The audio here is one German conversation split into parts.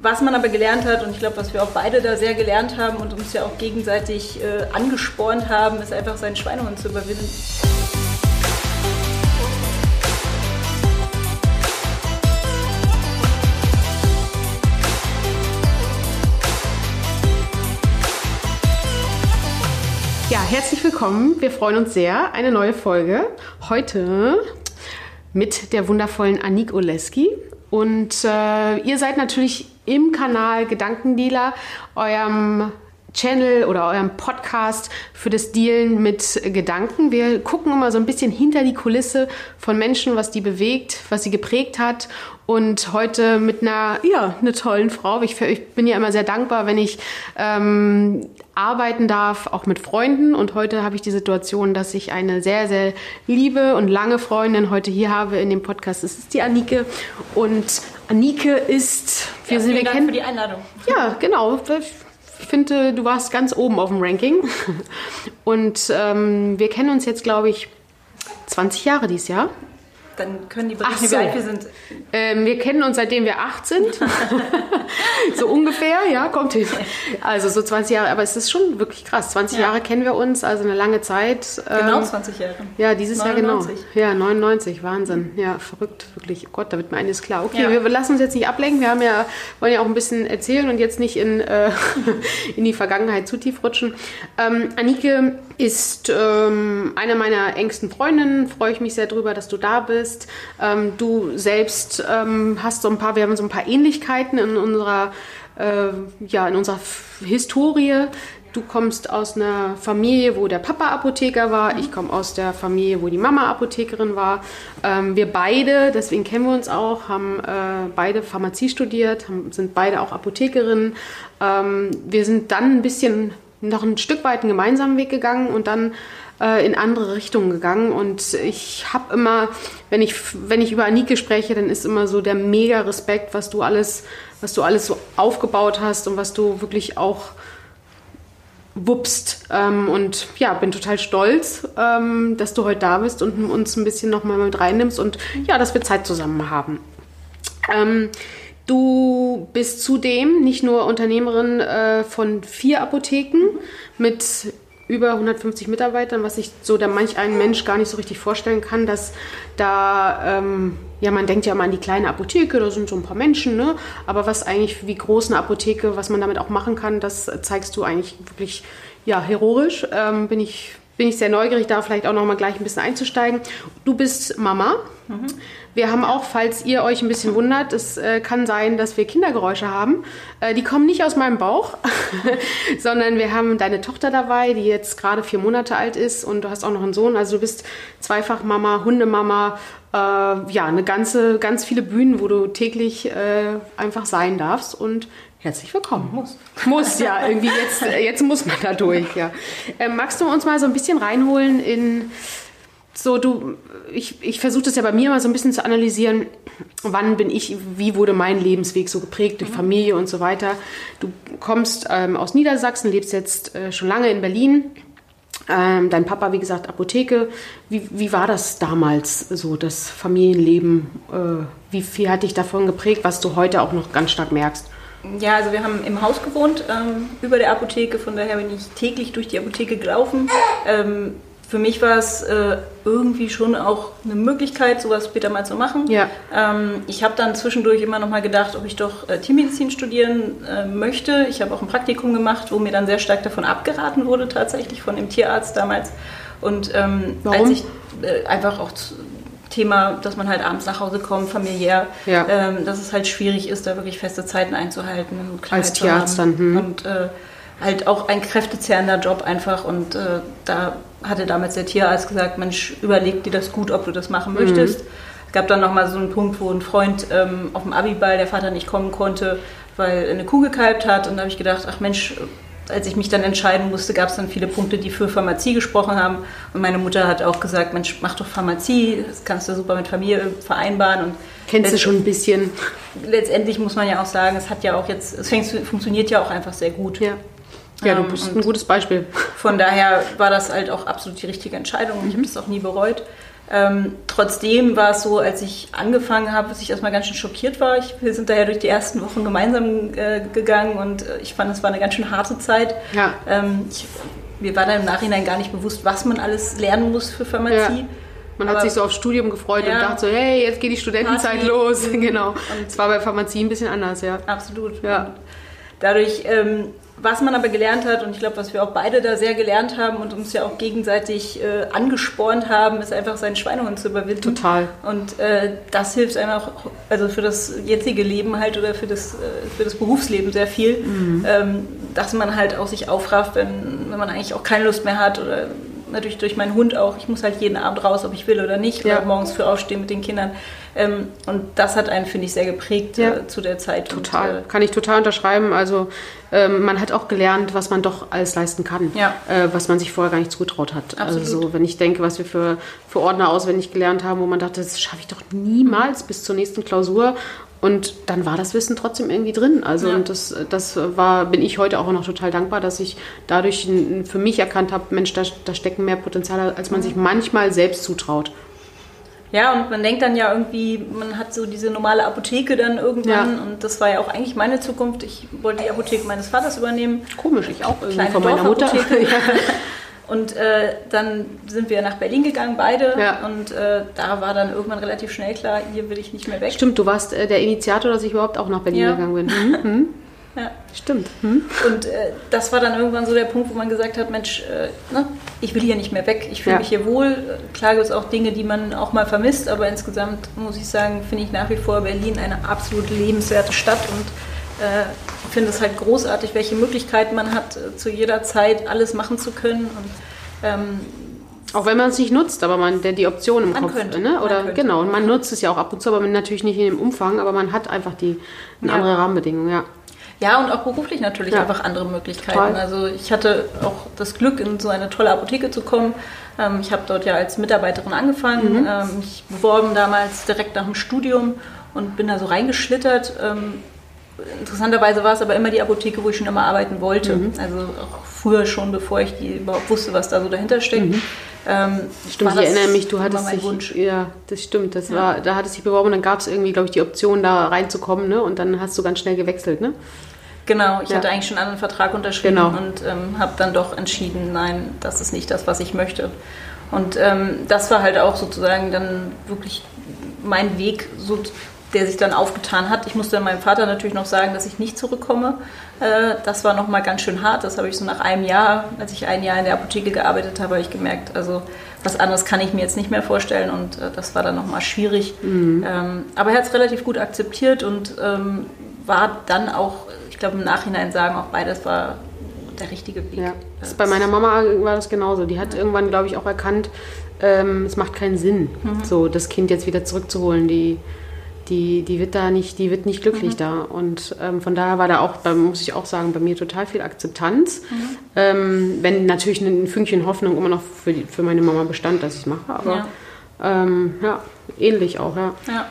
Was man aber gelernt hat, und ich glaube, was wir auch beide da sehr gelernt haben und uns ja auch gegenseitig äh, angespornt haben, ist einfach seinen Schweinehund zu überwinden. Ja, herzlich willkommen. Wir freuen uns sehr. Eine neue Folge. Heute mit der wundervollen Anik Oleski. Und äh, ihr seid natürlich im Kanal Gedankendealer, eurem Channel oder eurem Podcast für das Dealen mit Gedanken. Wir gucken immer so ein bisschen hinter die Kulisse von Menschen, was die bewegt, was sie geprägt hat. Und heute mit einer, ja, einer tollen Frau. Ich, ich bin ja immer sehr dankbar, wenn ich ähm, arbeiten darf, auch mit Freunden. Und heute habe ich die Situation, dass ich eine sehr, sehr liebe und lange Freundin heute hier habe in dem Podcast. Das ist die Anike. Und Anike ist, wir ja, sind, wir Dank kennen, für die Einladung. Ja, genau ich finde, du warst ganz oben auf dem Ranking. Und ähm, wir kennen uns jetzt, glaube ich, 20 Jahre dieses Jahr dann können die berichten, so. wie alt wir sind. Ähm, wir kennen uns seitdem wir acht sind. so ungefähr, ja, kommt hin. Also so 20 Jahre, aber es ist schon wirklich krass. 20 ja. Jahre kennen wir uns, also eine lange Zeit. Genau 20 ähm, Jahre. Ja, dieses 99. Jahr genau. Ja, 99, Wahnsinn. Ja, verrückt, wirklich. Oh Gott, da wird mir eines klar. Okay, ja. wir lassen uns jetzt nicht ablenken. Wir haben ja, wollen ja auch ein bisschen erzählen und jetzt nicht in, äh, in die Vergangenheit zu tief rutschen. Ähm, Anike ist ähm, eine meiner engsten Freundinnen. Freue ich mich sehr drüber, dass du da bist. Ähm, du selbst ähm, hast so ein paar, wir haben so ein paar Ähnlichkeiten in unserer, äh, ja, in unserer Historie. Du kommst aus einer Familie, wo der Papa Apotheker war. Ich komme aus der Familie, wo die Mama Apothekerin war. Ähm, wir beide, deswegen kennen wir uns auch, haben äh, beide Pharmazie studiert, haben, sind beide auch Apothekerinnen. Ähm, wir sind dann ein bisschen noch ein Stück weit einen gemeinsamen Weg gegangen und dann äh, in andere Richtungen gegangen. Und ich habe immer, wenn ich, wenn ich über Anike spreche, dann ist immer so der mega Respekt, was du alles, was du alles so aufgebaut hast und was du wirklich auch wuppst. Ähm, und ja, bin total stolz, ähm, dass du heute da bist und uns ein bisschen nochmal mit reinnimmst und ja, dass wir Zeit zusammen haben. Ähm, du bist zudem nicht nur Unternehmerin äh, von vier Apotheken mit über 150 Mitarbeitern, was sich so der manch ein Mensch gar nicht so richtig vorstellen kann, dass da, ähm, ja, man denkt ja immer an die kleine Apotheke, da sind so ein paar Menschen, ne? aber was eigentlich, wie groß eine Apotheke, was man damit auch machen kann, das zeigst du eigentlich wirklich, ja, heroisch. Ähm, bin ich bin ich sehr neugierig, da vielleicht auch noch mal gleich ein bisschen einzusteigen. Du bist Mama. Mhm. Wir haben auch, falls ihr euch ein bisschen wundert, es äh, kann sein, dass wir Kindergeräusche haben. Äh, die kommen nicht aus meinem Bauch, sondern wir haben deine Tochter dabei, die jetzt gerade vier Monate alt ist und du hast auch noch einen Sohn. Also du bist zweifach Mama, Hundemama, äh, ja, eine ganze, ganz viele Bühnen, wo du täglich äh, einfach sein darfst und Herzlich willkommen. Muss. Muss, ja. Irgendwie jetzt, jetzt muss man da durch, ja. Ähm, magst du uns mal so ein bisschen reinholen in so, du, ich, ich versuche das ja bei mir mal so ein bisschen zu analysieren, wann bin ich, wie wurde mein Lebensweg so geprägt durch mhm. Familie und so weiter. Du kommst ähm, aus Niedersachsen, lebst jetzt äh, schon lange in Berlin. Ähm, dein Papa, wie gesagt, Apotheke. Wie, wie war das damals, so das Familienleben? Äh, wie viel hat dich davon geprägt, was du heute auch noch ganz stark merkst? Ja, also wir haben im Haus gewohnt, ähm, über der Apotheke, von daher bin ich täglich durch die Apotheke gelaufen. Ähm, für mich war es äh, irgendwie schon auch eine Möglichkeit, sowas später mal zu machen. Ja. Ähm, ich habe dann zwischendurch immer noch mal gedacht, ob ich doch äh, Tiermedizin studieren äh, möchte. Ich habe auch ein Praktikum gemacht, wo mir dann sehr stark davon abgeraten wurde, tatsächlich von dem Tierarzt damals. Und ähm, als ich äh, einfach auch zu, Thema, dass man halt abends nach Hause kommt, familiär, ja. ähm, dass es halt schwierig ist, da wirklich feste Zeiten einzuhalten. Als Tierarzt dann. Hm. Und äh, halt auch ein kräftezehrender Job einfach. Und äh, da hatte damals der Tierarzt gesagt, Mensch, überleg dir das gut, ob du das machen möchtest. Mhm. Es gab dann nochmal so einen Punkt, wo ein Freund ähm, auf dem Abiball, der Vater nicht kommen konnte, weil eine Kuh gekalbt hat. Und da habe ich gedacht, ach Mensch, als ich mich dann entscheiden musste, gab es dann viele Punkte, die für Pharmazie gesprochen haben. Und meine Mutter hat auch gesagt, Mensch, mach doch Pharmazie, das kannst du super mit Familie vereinbaren. Und Kennst du schon ein bisschen? Letztendlich muss man ja auch sagen, es hat ja auch jetzt, es funktioniert ja auch einfach sehr gut. Ja. Ja, du ähm, bist ein gutes Beispiel. Von daher war das halt auch absolut die richtige Entscheidung. Ich habe mhm. das auch nie bereut. Ähm, trotzdem war es so, als ich angefangen habe, dass ich erstmal ganz schön schockiert war. Ich, wir sind daher durch die ersten Wochen gemeinsam äh, gegangen und äh, ich fand, es war eine ganz schön harte Zeit. Ja. Ähm, ich, mir war dann im Nachhinein gar nicht bewusst, was man alles lernen muss für Pharmazie. Ja. Man hat Aber- sich so aufs Studium gefreut und Ja. dachte so, hey, jetzt geht die Studentenzeit Party. los. Genau. Und- Es war bei Pharmazie ein bisschen anders, ja. Absolut. Ja. Und dadurch, ähm, was man aber gelernt hat, und ich glaube, was wir auch beide da sehr gelernt haben und uns ja auch gegenseitig äh, angespornt haben, ist einfach seinen Schweinehund zu überwinden. Total. Und äh, das hilft einem auch, also für das jetzige Leben halt oder für das, äh, für das Berufsleben sehr viel, Mhm. ähm, dass man halt auch sich aufrafft, wenn, wenn man eigentlich auch keine Lust mehr hat oder natürlich durch meinen Hund auch. Ich muss halt jeden Abend raus, ob ich will oder nicht, Ja. oder morgens früh aufstehen mit den Kindern. Ähm, und das hat einen, finde ich, sehr geprägt Ja. äh, zu der Zeit. Total. Und, äh, Kann ich total unterschreiben. Also ähm, man hat auch gelernt, was man doch alles leisten kann, Ja. äh, was man sich vorher gar nicht zugetraut hat. Absolut. Also so, wenn ich denke, was wir für, für Ordner auswendig gelernt haben, wo man dachte, das schaffe ich doch niemals bis zur nächsten Klausur. Und dann war das Wissen trotzdem irgendwie drin. Also Ja. und das, das war, bin ich heute auch noch total dankbar, dass ich dadurch für mich erkannt habe, Mensch, da, da stecken mehr Potenziale, als man sich manchmal selbst zutraut. Ja, und man denkt dann ja irgendwie, man hat so diese normale Apotheke dann irgendwann Ja. und das war ja auch eigentlich meine Zukunft. Ich wollte die Apotheke meines Vaters übernehmen. Komisch, ich auch irgendwie Kleine von meiner Mutter. Und äh, dann sind wir nach Berlin gegangen, beide. Ja. Und äh, da war dann irgendwann relativ schnell klar, hier will ich nicht mehr weg. Stimmt, du warst äh, der Initiator, dass ich überhaupt auch nach Berlin Ja. gegangen bin. Mhm. Mhm. Ja. Stimmt. Mhm. Und äh, das war dann irgendwann so der Punkt, wo man gesagt hat, Mensch, äh, ne, ich will hier nicht mehr weg, ich fühle Ja. mich hier wohl. Klar gibt es auch Dinge, die man auch mal vermisst, aber insgesamt muss ich sagen, finde ich nach wie vor Berlin eine absolut lebenswerte Stadt und äh, finde es halt großartig, welche Möglichkeiten man hat, äh, zu jeder Zeit alles machen zu können. Und ähm, Auch wenn man es nicht nutzt, aber man der die Option im Man Kopf, könnte, ne? Oder könnte. genau, und man nutzt es ja auch ab und zu, aber natürlich nicht in dem Umfang, aber man hat einfach die eine Ja. andere Rahmenbedingung, ja. Ja, und auch beruflich natürlich Ja. einfach andere Möglichkeiten. Total. Also ich hatte auch das Glück, in so eine tolle Apotheke zu kommen. Ähm, ich habe dort ja als Mitarbeiterin angefangen, Mhm. ähm, mich beworben damals direkt nach dem Studium und bin da so reingeschlittert. Ähm, interessanterweise war es aber immer die Apotheke, wo ich schon immer arbeiten wollte. Mhm. Also auch früher schon, bevor ich die überhaupt wusste, was da so dahinter steckt. Ähm, Mhm. Stimmt, war ich erinnere mich, du hattest dich, Wunsch. ja, das stimmt, das war, da hattest du dich beworben und dann gab es irgendwie, glaube ich, die Option, da reinzukommen, ne? Und dann hast du ganz schnell gewechselt, ne? Genau, ich Ja. hatte eigentlich schon einen Vertrag unterschrieben Genau. und ähm, habe dann doch entschieden, nein, das ist nicht das, was ich möchte. Und ähm, das war halt auch sozusagen dann wirklich mein Weg, so, der sich dann aufgetan hat. Ich musste dann meinem Vater natürlich noch sagen, dass ich nicht zurückkomme. Äh, das war nochmal ganz schön hart. Das habe ich so nach einem Jahr, als ich ein Jahr in der Apotheke gearbeitet habe, habe ich gemerkt, also was anderes kann ich mir jetzt nicht mehr vorstellen und äh, das war dann nochmal schwierig. Ähm, aber er hat es relativ gut akzeptiert und ähm, war dann auch, ich glaube im Nachhinein sagen auch beides war der richtige Weg. Ja. Bei meiner Mama war das genauso. Die hat irgendwann, glaube ich, auch erkannt, ähm, es macht keinen Sinn, so das Kind jetzt wieder zurückzuholen. Die, die, die wird da nicht, die wird nicht glücklich da. Und ähm, von daher war da auch, muss ich auch sagen, bei mir total viel Akzeptanz. Ähm, wenn natürlich ein Fünkchen Hoffnung immer noch für, die, für meine Mama bestand, dass ich es mache. Aber Ja. Ähm, ja, ähnlich auch, ja. Ja.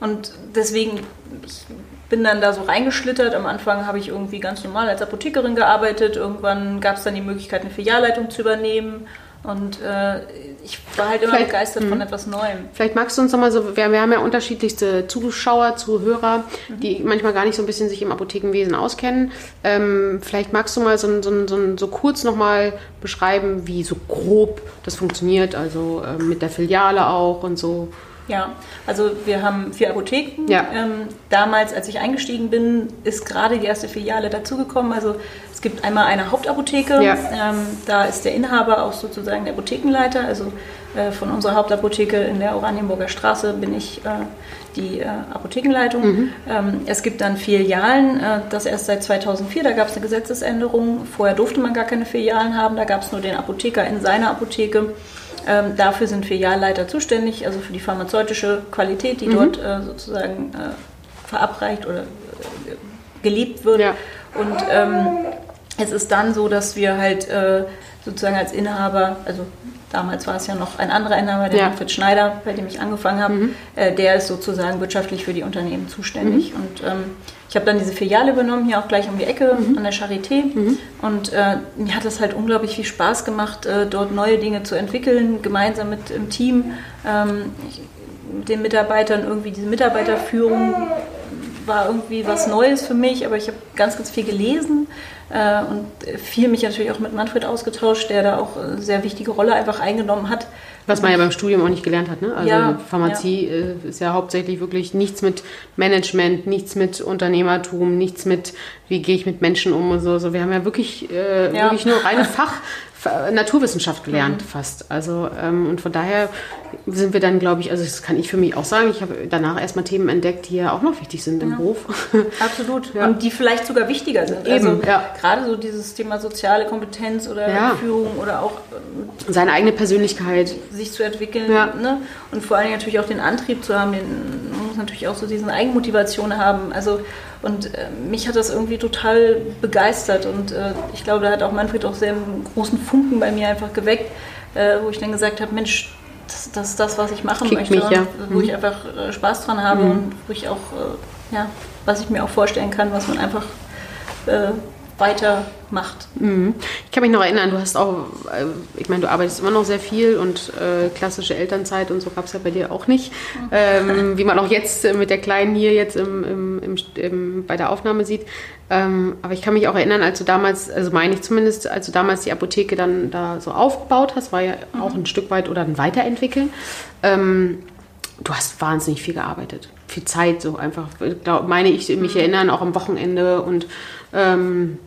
Und deswegen, ich bin dann da so reingeschlittert. Am Anfang habe ich irgendwie ganz normal als Apothekerin gearbeitet. Irgendwann gab es dann die Möglichkeit, eine Filialleitung zu übernehmen. Und äh, ich war halt immer Vielleicht- begeistert von etwas Neuem. Vielleicht magst du uns nochmal so, wir, wir haben ja unterschiedlichste Zuschauer, Zuhörer, die manchmal gar nicht so ein bisschen sich im Apothekenwesen auskennen. Ähm, vielleicht magst du mal so, so, so, so kurz nochmal beschreiben, wie so grob das funktioniert, also ähm, mit der Filiale auch und so. Ja, also wir haben vier Apotheken. Ja. Ähm, damals, als ich eingestiegen bin, ist gerade die erste Filiale dazugekommen. Also es gibt einmal eine Hauptapotheke. Ja. Ähm, da ist der Inhaber auch sozusagen der Apothekenleiter. Also äh, von unserer Hauptapotheke in der Oranienburger Straße bin ich äh, die äh, Apothekenleitung. Mhm. Ähm, es gibt dann Filialen, äh, das erst seit 2004, da gab es eine Gesetzesänderung. Vorher durfte man gar keine Filialen haben, da gab es nur den Apotheker in seiner Apotheke. Ähm, dafür sind Filialleiter zuständig, also für die pharmazeutische Qualität, die Mhm. dort äh, sozusagen äh, verabreicht oder äh, gelebt wird. Ja. Und ähm, es ist dann so, dass wir halt äh, sozusagen als Inhaber, also damals war es ja noch ein anderer Inhaber, der Ja. Mhm. Manfred Schneider, bei dem ich angefangen habe, äh, der ist sozusagen wirtschaftlich für die Unternehmen zuständig. Und ähm, ich habe dann diese Filiale übernommen, hier auch gleich um die Ecke mhm. an der Charité. Mhm. Und äh, mir hat es halt unglaublich viel Spaß gemacht, äh, dort neue Dinge zu entwickeln, gemeinsam mit dem Team, ähm, ich, den Mitarbeitern irgendwie diese Mitarbeiterführung war irgendwie was Neues für mich, aber ich habe ganz, ganz viel gelesen äh, und viel mich natürlich auch mit Manfred ausgetauscht, der da auch eine sehr wichtige Rolle einfach eingenommen hat. Was man ja beim Studium auch nicht gelernt hat. Ne? Also ja, Pharmazie ja. Äh, ist ja hauptsächlich wirklich nichts mit Management, nichts mit Unternehmertum, nichts mit, wie gehe ich mit Menschen um und so. Also wir haben ja wirklich, äh, ja. wirklich nur reine Fach. Naturwissenschaft gelernt mhm. fast. Also ähm, und von daher sind wir dann, glaube ich, also das kann ich für mich auch sagen, ich habe danach erstmal Themen entdeckt, die ja auch noch wichtig sind im ja. Beruf. Absolut. Ja. Und die vielleicht sogar wichtiger sind. Eben, also ja. gerade so dieses Thema soziale Kompetenz oder Führung oder auch ähm, seine eigene Persönlichkeit. Sich zu entwickeln. Ne? Und vor allem natürlich auch den Antrieb zu haben, den, man muss natürlich auch so diese Eigenmotivation haben. Also und äh, mich hat das irgendwie total begeistert und äh, ich glaube, da hat auch Manfred auch sehr einen großen Funken bei mir einfach geweckt, äh, wo ich dann gesagt habe, Mensch, das, das ist das, was ich machen Kickt möchte, mich, ja. wo mhm. ich einfach äh, Spaß dran habe mhm. und wo ich auch, äh, ja, was ich mir auch vorstellen kann, was man einfach äh, weiter macht. Mhm. Ich kann mich noch erinnern, du hast auch, äh, ich meine, du arbeitest immer noch sehr viel und äh, klassische Elternzeit und so gab es ja bei dir auch nicht. Mhm. Ähm, wie man auch jetzt mit der Kleinen hier jetzt im, im, im, im bei der Aufnahme sieht. Ähm, aber ich kann mich auch erinnern, als du damals, also meine ich zumindest, als du damals die Apotheke dann da so aufgebaut hast, war ja mhm. auch ein Stück weit oder ein Weiterentwickeln. Ähm, du hast wahnsinnig viel gearbeitet. Viel Zeit, so einfach, glaub, meine ich, mich mhm. erinnern, auch am Wochenende und ähm,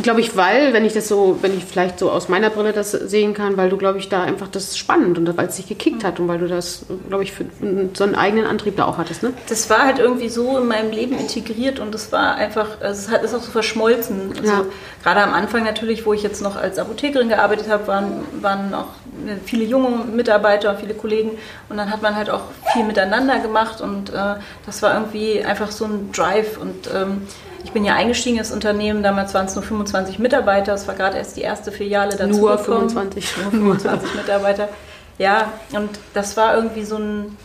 Glaube ich, weil, wenn ich das so, wenn ich vielleicht so aus meiner Brille das sehen kann, weil du, glaube ich, da einfach das spannend und weil es dich gekickt hat und weil du das, glaube ich, für so einen eigenen Antrieb da auch hattest, ne? Das war halt irgendwie so in meinem Leben integriert und es war einfach, es hat, ist auch so verschmolzen. Also ja. gerade am Anfang natürlich, wo ich jetzt noch als Apothekerin gearbeitet habe, waren, waren auch viele junge Mitarbeiter, viele Kollegen und dann hat man halt auch viel miteinander gemacht und äh, das war irgendwie einfach so ein Drive und ähm, ich bin ja eingestiegen ins Unternehmen, damals waren es nur 25 Mitarbeiter, es war gerade erst die erste Filiale dazu. Nur 25. Nur 25 Mitarbeiter. Ja, und das war irgendwie so ein,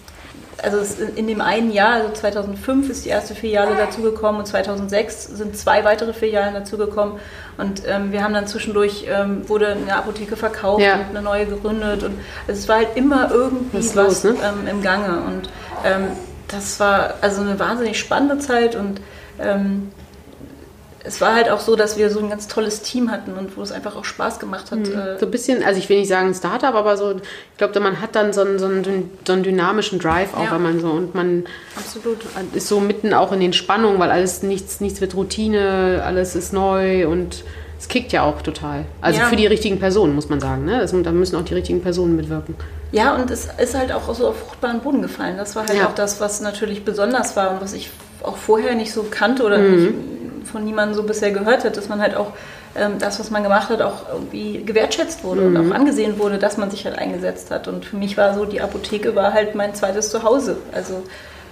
also in dem einen Jahr, also 2005 ist die erste Filiale dazugekommen und 2006 sind zwei weitere Filialen dazugekommen und ähm, wir haben dann zwischendurch, ähm, wurde eine Apotheke verkauft ja. und eine neue gegründet und also es war halt immer irgendwie was, was los, ne? ähm, im Gange und ähm, das war also eine wahnsinnig spannende Zeit und ähm, es war halt auch so, dass wir so ein ganz tolles Team hatten und wo es einfach auch Spaß gemacht hat. Mhm. So ein bisschen, also ich will nicht sagen Startup, aber so, ich glaube, man hat dann so einen, so einen, so einen dynamischen Drive auch, ja. wenn man so und man Absolut. ist so mitten auch in den Spannungen, weil alles nichts, nichts wird Routine, alles ist neu und es kickt ja auch total. Also ja. für die richtigen Personen, muss man sagen. Ne? Also, da müssen auch die richtigen Personen mitwirken. Ja, und es ist halt auch so auf fruchtbaren Boden gefallen. Das war halt ja. auch das, was natürlich besonders war und was ich auch vorher nicht so kannte oder mhm. nicht von niemandem so bisher gehört hat, dass man halt auch ähm, das, was man gemacht hat, auch irgendwie gewertschätzt wurde mhm. und auch angesehen wurde, dass man sich halt eingesetzt hat. Und für mich war so, die Apotheke war halt mein zweites Zuhause. Also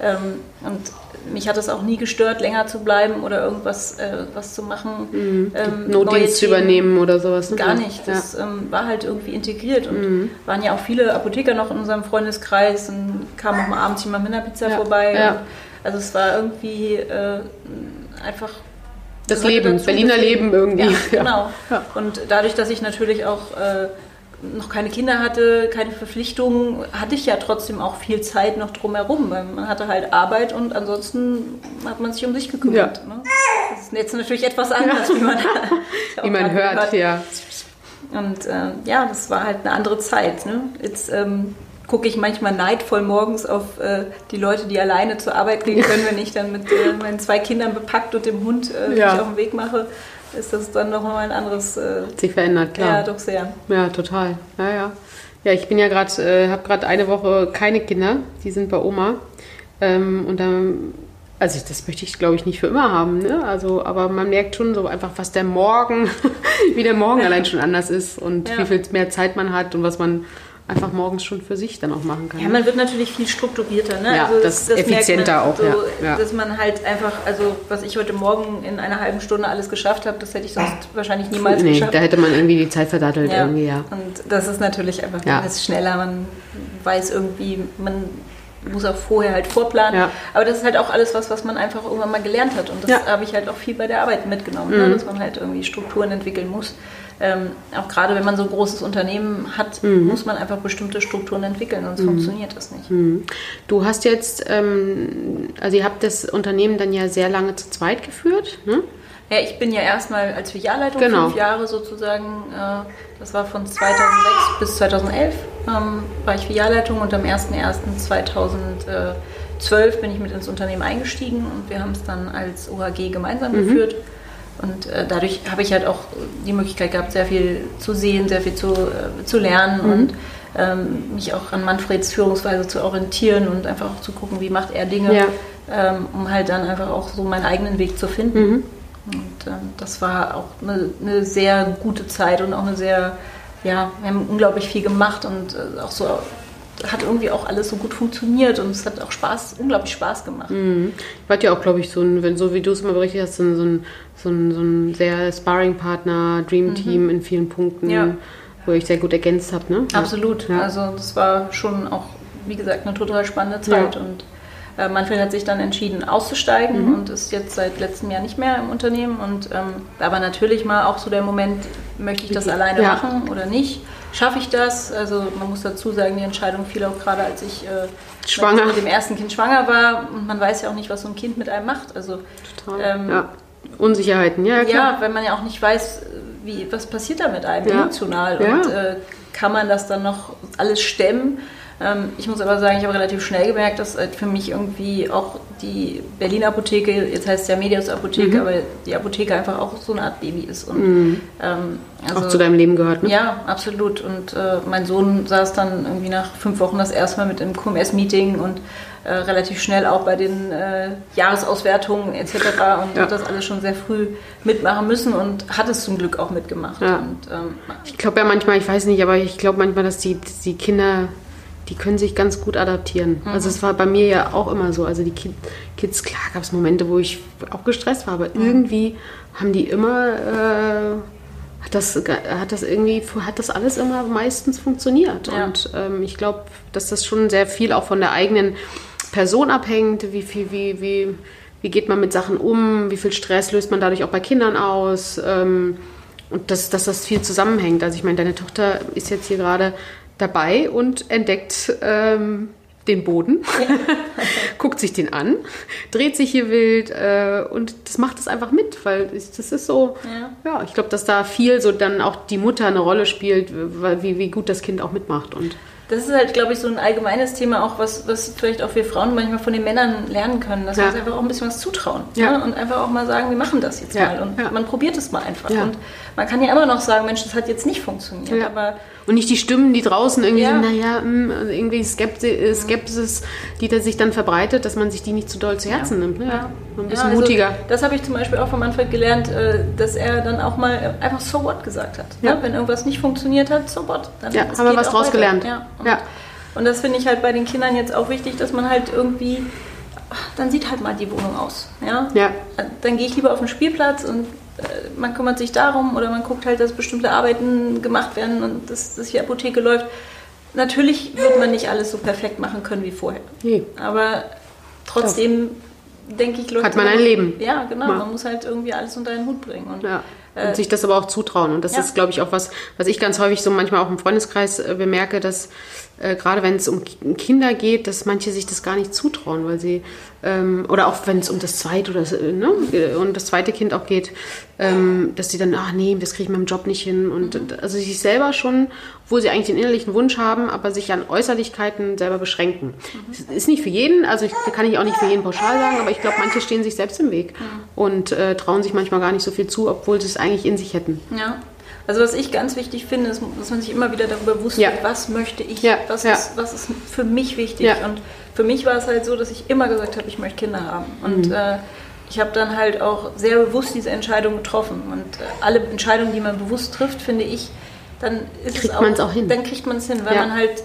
ähm, und mich hat es auch nie gestört, länger zu bleiben oder irgendwas äh, was zu machen. Mhm. Ähm, Notdienst zu übernehmen oder sowas. Ne? Gar nicht. Das ja. ähm, war halt irgendwie integriert und mhm. waren ja auch viele Apotheker noch in unserem Freundeskreis und kam auch mal abends jemand mit einer Pizza ja. vorbei. Ja. also es war irgendwie äh, einfach das Leben, Berliner Leben irgendwie. Ja, genau. Ja. Und dadurch, dass ich natürlich auch äh, noch keine Kinder hatte, keine Verpflichtungen, hatte ich ja trotzdem auch viel Zeit noch drumherum. Weil man hatte halt Arbeit und ansonsten hat man sich um sich gekümmert. Ja. Ne? Das ist jetzt natürlich etwas anders, wie man, wie man hört, hört, ja. Und äh, ja, das war halt eine andere Zeit. Ne? Jetzt ähm, gucke ich manchmal neidvoll morgens auf äh, die Leute, die alleine zur Arbeit gehen können, wenn ich dann mit äh, meinen zwei Kindern bepackt und dem Hund äh, ja. mich auf den Weg mache, ist das dann noch mal ein anderes. Äh, Sich verändert, klar. Ja, doch sehr. Ja, total. Ja, ja. Ja, ich bin ja gerade, äh, habe gerade eine Woche keine Kinder, die sind bei Oma. Ähm, und dann also das möchte ich, glaube ich, nicht für immer haben. Ne? Also, aber man merkt schon so einfach, was der Morgen, wie der Morgen allein schon anders ist und ja. wie viel mehr Zeit man hat und was man einfach morgens schon für sich dann auch machen kann. Ja, man wird natürlich viel strukturierter, ne? Ja, also das, das effizienter auch, so, ja. Dass man halt einfach, also was ich heute Morgen in einer halben Stunde alles geschafft habe, das hätte ich sonst wahrscheinlich niemals nee, geschafft. da hätte man irgendwie die Zeit verdattelt ja. irgendwie, ja. Und das ist natürlich einfach ja. alles schneller, man weiß irgendwie, man muss auch vorher halt vorplanen. Ja. Aber das ist halt auch alles was, was man einfach irgendwann mal gelernt hat. Und das Ja. habe ich halt auch viel bei der Arbeit mitgenommen, ne? dass man halt irgendwie Strukturen entwickeln muss. Ähm, auch gerade wenn man so ein großes Unternehmen hat, muss man einfach bestimmte Strukturen entwickeln, sonst funktioniert das nicht. Du hast jetzt, ähm, also ihr habt das Unternehmen dann ja sehr lange zu zweit geführt, ne? Ja, ich bin ja erstmal als Filialleitung Genau. fünf Jahre sozusagen, äh, das war von 2006 bis 2011, ähm, war ich Filialleitung und am 01.01.2012 bin ich mit ins Unternehmen eingestiegen und wir haben es dann als OHG gemeinsam geführt. Und äh, dadurch habe ich halt auch die Möglichkeit gehabt, sehr viel zu sehen, sehr viel zu, äh, zu lernen und ähm, mich auch an Manfreds Führungsweise zu orientieren und einfach auch zu gucken, wie macht er Dinge, Ja. ähm, um halt dann einfach auch so meinen eigenen Weg zu finden. Und ähm, das war auch eine, eine sehr gute Zeit und auch eine sehr, ja, wir haben unglaublich viel gemacht und äh, auch so hat irgendwie auch alles so gut funktioniert und es hat auch Spaß, unglaublich Spaß gemacht. Mhm. Ihr wart ja auch, glaube ich, so ein, wenn so wie du es immer berichtet hast, so ein, so ein, so ein, sehr Sparring-Partner, Dream-Team in vielen Punkten, Ja. wo ihr euch sehr gut ergänzt habt, ne? Absolut. Ja. Also das war schon auch, wie gesagt, eine total spannende Zeit. Ja. Und äh, Manfred hat sich dann entschieden auszusteigen Mhm. und ist jetzt seit letztem Jahr nicht mehr im Unternehmen. Und ähm, aber natürlich mal auch so der Moment, möchte ich das alleine machen oder nicht? Schaffe ich das? Also man muss dazu sagen, die Entscheidung fiel auch gerade, als ich äh, mit dem ersten Kind schwanger war. Und man weiß ja auch nicht, was so ein Kind mit einem macht. Also Total. ähm, ja. Unsicherheiten, ja, klar. ja, wenn man ja auch nicht weiß, wie, was passiert da mit einem Ja. emotional Ja. und äh, kann man das dann noch alles stemmen. Ähm, ich muss aber sagen, ich habe relativ schnell gemerkt, dass halt für mich irgendwie auch die Berliner Apotheke, jetzt heißt es ja Medius Apotheke, Mhm. aber die Apotheke einfach auch so eine Art Baby ist. Und, ähm, also, auch zu deinem Leben gehört, ne? ja, absolut. Und äh, mein Sohn saß dann irgendwie nach fünf Wochen das erste Mal mit im QMS-Meeting und äh, relativ schnell auch bei den äh, Jahresauswertungen etc. und Ja. hat das alles schon sehr früh mitmachen müssen und hat es zum Glück auch mitgemacht. Ja. Und, ähm, Ich glaube ja manchmal, ich weiß nicht, aber ich glaube manchmal, dass die, die Kinder, die können sich ganz gut adaptieren. Also es war bei mir ja auch immer so. Also die Ki- Kids, klar gab es Momente, wo ich auch gestresst war, aber irgendwie haben die immer, äh, hat, das, hat das irgendwie, hat das alles immer meistens funktioniert. Ja. Und ähm, ich glaube, dass das schon sehr viel auch von der eigenen Person abhängt, wie viel, wie, wie, wie geht man mit Sachen um, wie viel Stress löst man dadurch auch bei Kindern aus. Ähm, und dass, dass das viel zusammenhängt. Also ich meine, deine Tochter ist jetzt hier gerade dabei und entdeckt ähm, den Boden, guckt sich den an, dreht sich hier wild äh, und das macht es einfach mit, weil das ist so, Ja. ja, ich glaube, dass da viel so dann auch die Mutter eine Rolle spielt, weil, wie, wie gut das Kind auch mitmacht. Und das ist halt, glaube ich, so ein allgemeines Thema, auch was, was vielleicht auch wir Frauen manchmal von den Männern lernen können, dass Ja. wir uns einfach auch ein bisschen was zutrauen. Ja. Ne? Und einfach auch mal sagen, wir machen das jetzt mal. Und man probiert es mal einfach. Und man kann ja immer noch sagen, Mensch, das hat jetzt nicht funktioniert. Ja. Aber Und nicht die Stimmen, die draußen irgendwie Ja. sind, naja, hm, also irgendwie Skepsis, äh, Skepsis, die da sich dann verbreitet, dass man sich die nicht zu doll zu Herzen nimmt. Ne? Ja. Ein bisschen Ja, also mutiger. Das habe ich zum Beispiel auch von Manfred gelernt, äh, dass er dann auch mal einfach so what gesagt hat. Ja. Ne? Wenn irgendwas nicht funktioniert hat, so what. Dann Ja, haben wir was draus weiter. gelernt. Ja. Und, Ja. und das finde ich halt bei den Kindern jetzt auch wichtig, dass man halt irgendwie, dann sieht halt mal die Wohnung aus. Ja. Ja. Dann gehe ich lieber auf den Spielplatz und man kümmert sich darum oder man guckt halt, dass bestimmte Arbeiten gemacht werden und dass, dass die Apotheke läuft. Natürlich wird man nicht alles so perfekt machen können wie vorher. Nee. Aber trotzdem denke ich, läuft Hat man ein Leben. Ja, genau. Ja. Man muss halt irgendwie alles unter einen Hut bringen. Und, Ja. Äh, Und sich das aber auch zutrauen. Und das ja. ist, glaube ich, auch was, was ich ganz häufig so manchmal auch im Freundeskreis äh, bemerke, dass äh, gerade wenn es um Ki- Kinder geht, dass manche sich das gar nicht zutrauen, weil sie, ähm, oder auch wenn es um das zweite oder äh, ne, und das zweite Kind auch geht, ähm, dass sie dann, ach nee, das kriege ich mit dem Job nicht hin. Und Mhm. also sich selber schon, wo sie eigentlich den innerlichen Wunsch haben, aber sich an Äußerlichkeiten selber beschränken. Mhm. Das ist nicht für jeden, also ich, kann ich auch nicht für jeden pauschal sagen, aber ich glaube, manche stehen sich selbst im Weg Mhm. und äh, trauen sich manchmal gar nicht so viel zu, obwohl sie es eigentlich in sich hätten. ja. Also was ich ganz wichtig finde, ist, dass man sich immer wieder darüber bewusst Ja. wird, was möchte ich, Ja, was, ja. Ist, was ist für mich wichtig. Und für mich war es halt so, dass ich immer gesagt habe, ich möchte Kinder haben. Und Mhm. äh, ich habe dann halt auch sehr bewusst diese Entscheidung getroffen. Und äh, alle Entscheidungen, die man bewusst trifft, finde ich, dann ist Kriegt es auch, auch hin. Dann kriegt man es hin, weil Ja. man halt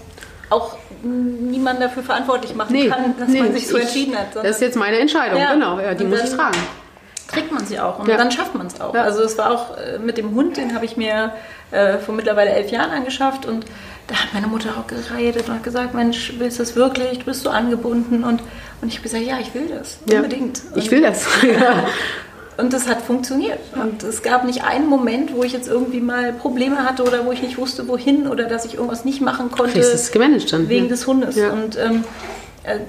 auch niemanden dafür verantwortlich machen Nee, kann, dass nee, man sich so ich- entschieden hat. Das ist jetzt meine Entscheidung, Ja. genau, ja, die muss ich dann- tragen. Kriegt man sie auch und Ja. dann schafft man es auch. Ja. Also es war auch äh, mit dem Hund, den habe ich mir äh, vor mittlerweile elf Jahren angeschafft und da hat meine Mutter auch geredet und hat gesagt, Mensch, willst du das wirklich? Du bist so angebunden und, und ich habe gesagt, ja, ich will das, Ja. unbedingt. Und, Ich will das. Und das hat funktioniert. Und es gab nicht einen Moment, wo ich jetzt irgendwie mal Probleme hatte oder wo ich nicht wusste, wohin oder dass ich irgendwas nicht machen konnte Kriegst es gemanagt dann. wegen des Hundes. Und ähm, äh,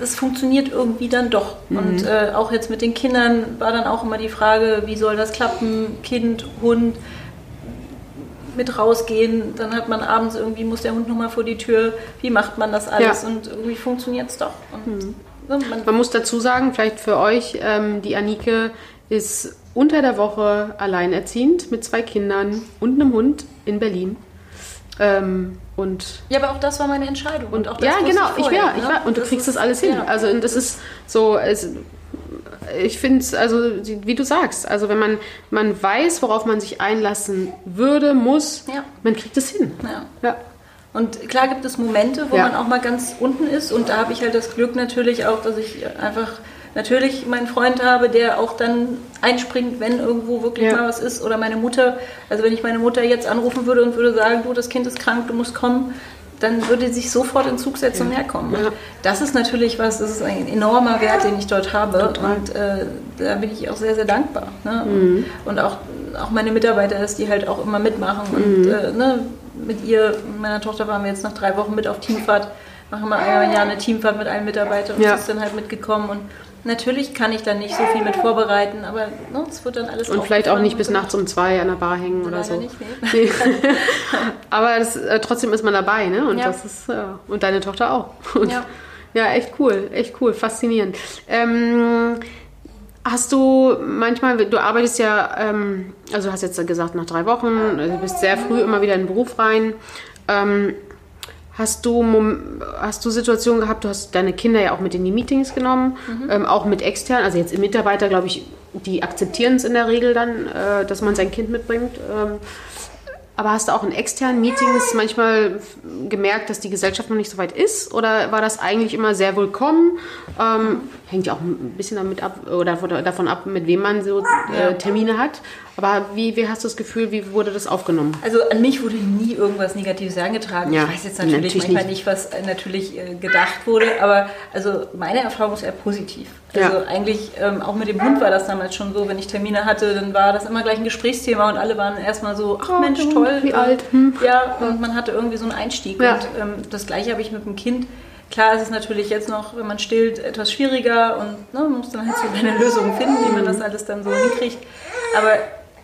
das funktioniert irgendwie dann doch. Mhm. Und äh, auch jetzt mit den Kindern war dann auch immer die Frage, wie soll das klappen? Kind, Hund, mit rausgehen, dann hat man abends irgendwie, muss der Hund nochmal vor die Tür, wie macht man das alles? Ja. Und irgendwie funktioniert es doch. Ne, man, Man muss dazu sagen, vielleicht für euch, ähm, die Anike ist unter der Woche alleinerziehend mit zwei Kindern und einem Hund in Berlin. Ähm, und ja, aber auch das war meine Entscheidung. Und auch das ja, genau, ich, ich, vorher, ja, ich ne? war, und du Das kriegst ist- das alles hin. ja. Also und das ist so, es, ich finde es, also wie du sagst, also wenn man, man weiß, worauf man sich einlassen würde, muss, Ja. man kriegt es hin. Ja. Ja. Und klar gibt es Momente, wo man auch mal ganz unten ist und da habe ich halt das Glück natürlich auch, dass ich einfach natürlich meinen Freund habe, der auch dann einspringt, wenn irgendwo wirklich Ja. mal was ist oder meine Mutter. Also wenn ich meine Mutter jetzt anrufen würde und würde sagen, du, das Kind ist krank, du musst kommen, dann würde sie sich sofort in Zug setzen und herkommen. Ja. Und das ist natürlich was, das ist ein enormer Wert, den ich dort habe Total. und äh, da bin ich auch sehr, sehr dankbar. Ne? Mhm. Und auch, auch meine Mitarbeiter, dass die halt auch immer mitmachen und Mhm. äh, ne, mit ihr, meiner Tochter waren wir jetzt nach drei Wochen mit auf Teamfahrt, machen wir einmal im Jahr eine Teamfahrt mit allen Mitarbeitern und Ja. sie ist dann halt mitgekommen und natürlich kann ich dann nicht so viel mit vorbereiten, aber ne, es wird dann alles Und vielleicht auch nicht bis nachts um zwei an der Bar hängen oder so. nicht, nee. Nee. Aber das, äh, trotzdem ist man dabei, ne? Und Ja. das ist ja. und deine Tochter auch. Und, Ja. ja, echt cool, echt cool, faszinierend. Ähm, hast du manchmal, du arbeitest ja, ähm, also du hast jetzt gesagt nach drei Wochen, du bist sehr früh immer wieder in den Beruf rein. Ähm, Hast du, hast du Situationen gehabt, du hast deine Kinder ja auch mit in die Meetings genommen, ähm, auch mit extern, also jetzt Mitarbeiter, glaube ich, die akzeptieren es in der Regel dann, äh, dass man sein Kind mitbringt. Ähm, aber hast du auch in externen Meetings manchmal gemerkt, dass die Gesellschaft noch nicht so weit ist? Oder war das eigentlich immer sehr willkommen? Ähm, hängt ja auch ein bisschen damit ab oder von- davon ab, mit wem man so äh, Termine hat. Aber wie, wie hast du das Gefühl, wie wurde das aufgenommen? Also an mich wurde nie irgendwas Negatives herangetragen. Ja, ich weiß jetzt natürlich, natürlich manchmal nicht. nicht, was äh, natürlich äh, gedacht wurde, aber also meine Erfahrung ist eher positiv. Also Ja. eigentlich ähm, auch mit dem Hund war das damals schon so, wenn ich Termine hatte, dann war das immer gleich ein Gesprächsthema und alle waren erstmal so, ach Oh, Mensch, toll. wie alt, hm. Ja, und man hatte irgendwie so einen Einstieg. Ja. Und ähm, das gleiche habe ich mit dem Kind. Klar ist es natürlich jetzt noch, wenn man stillt, etwas schwieriger und ne, man muss dann halt so eine Lösung finden, wie man das alles dann so hinkriegt. Aber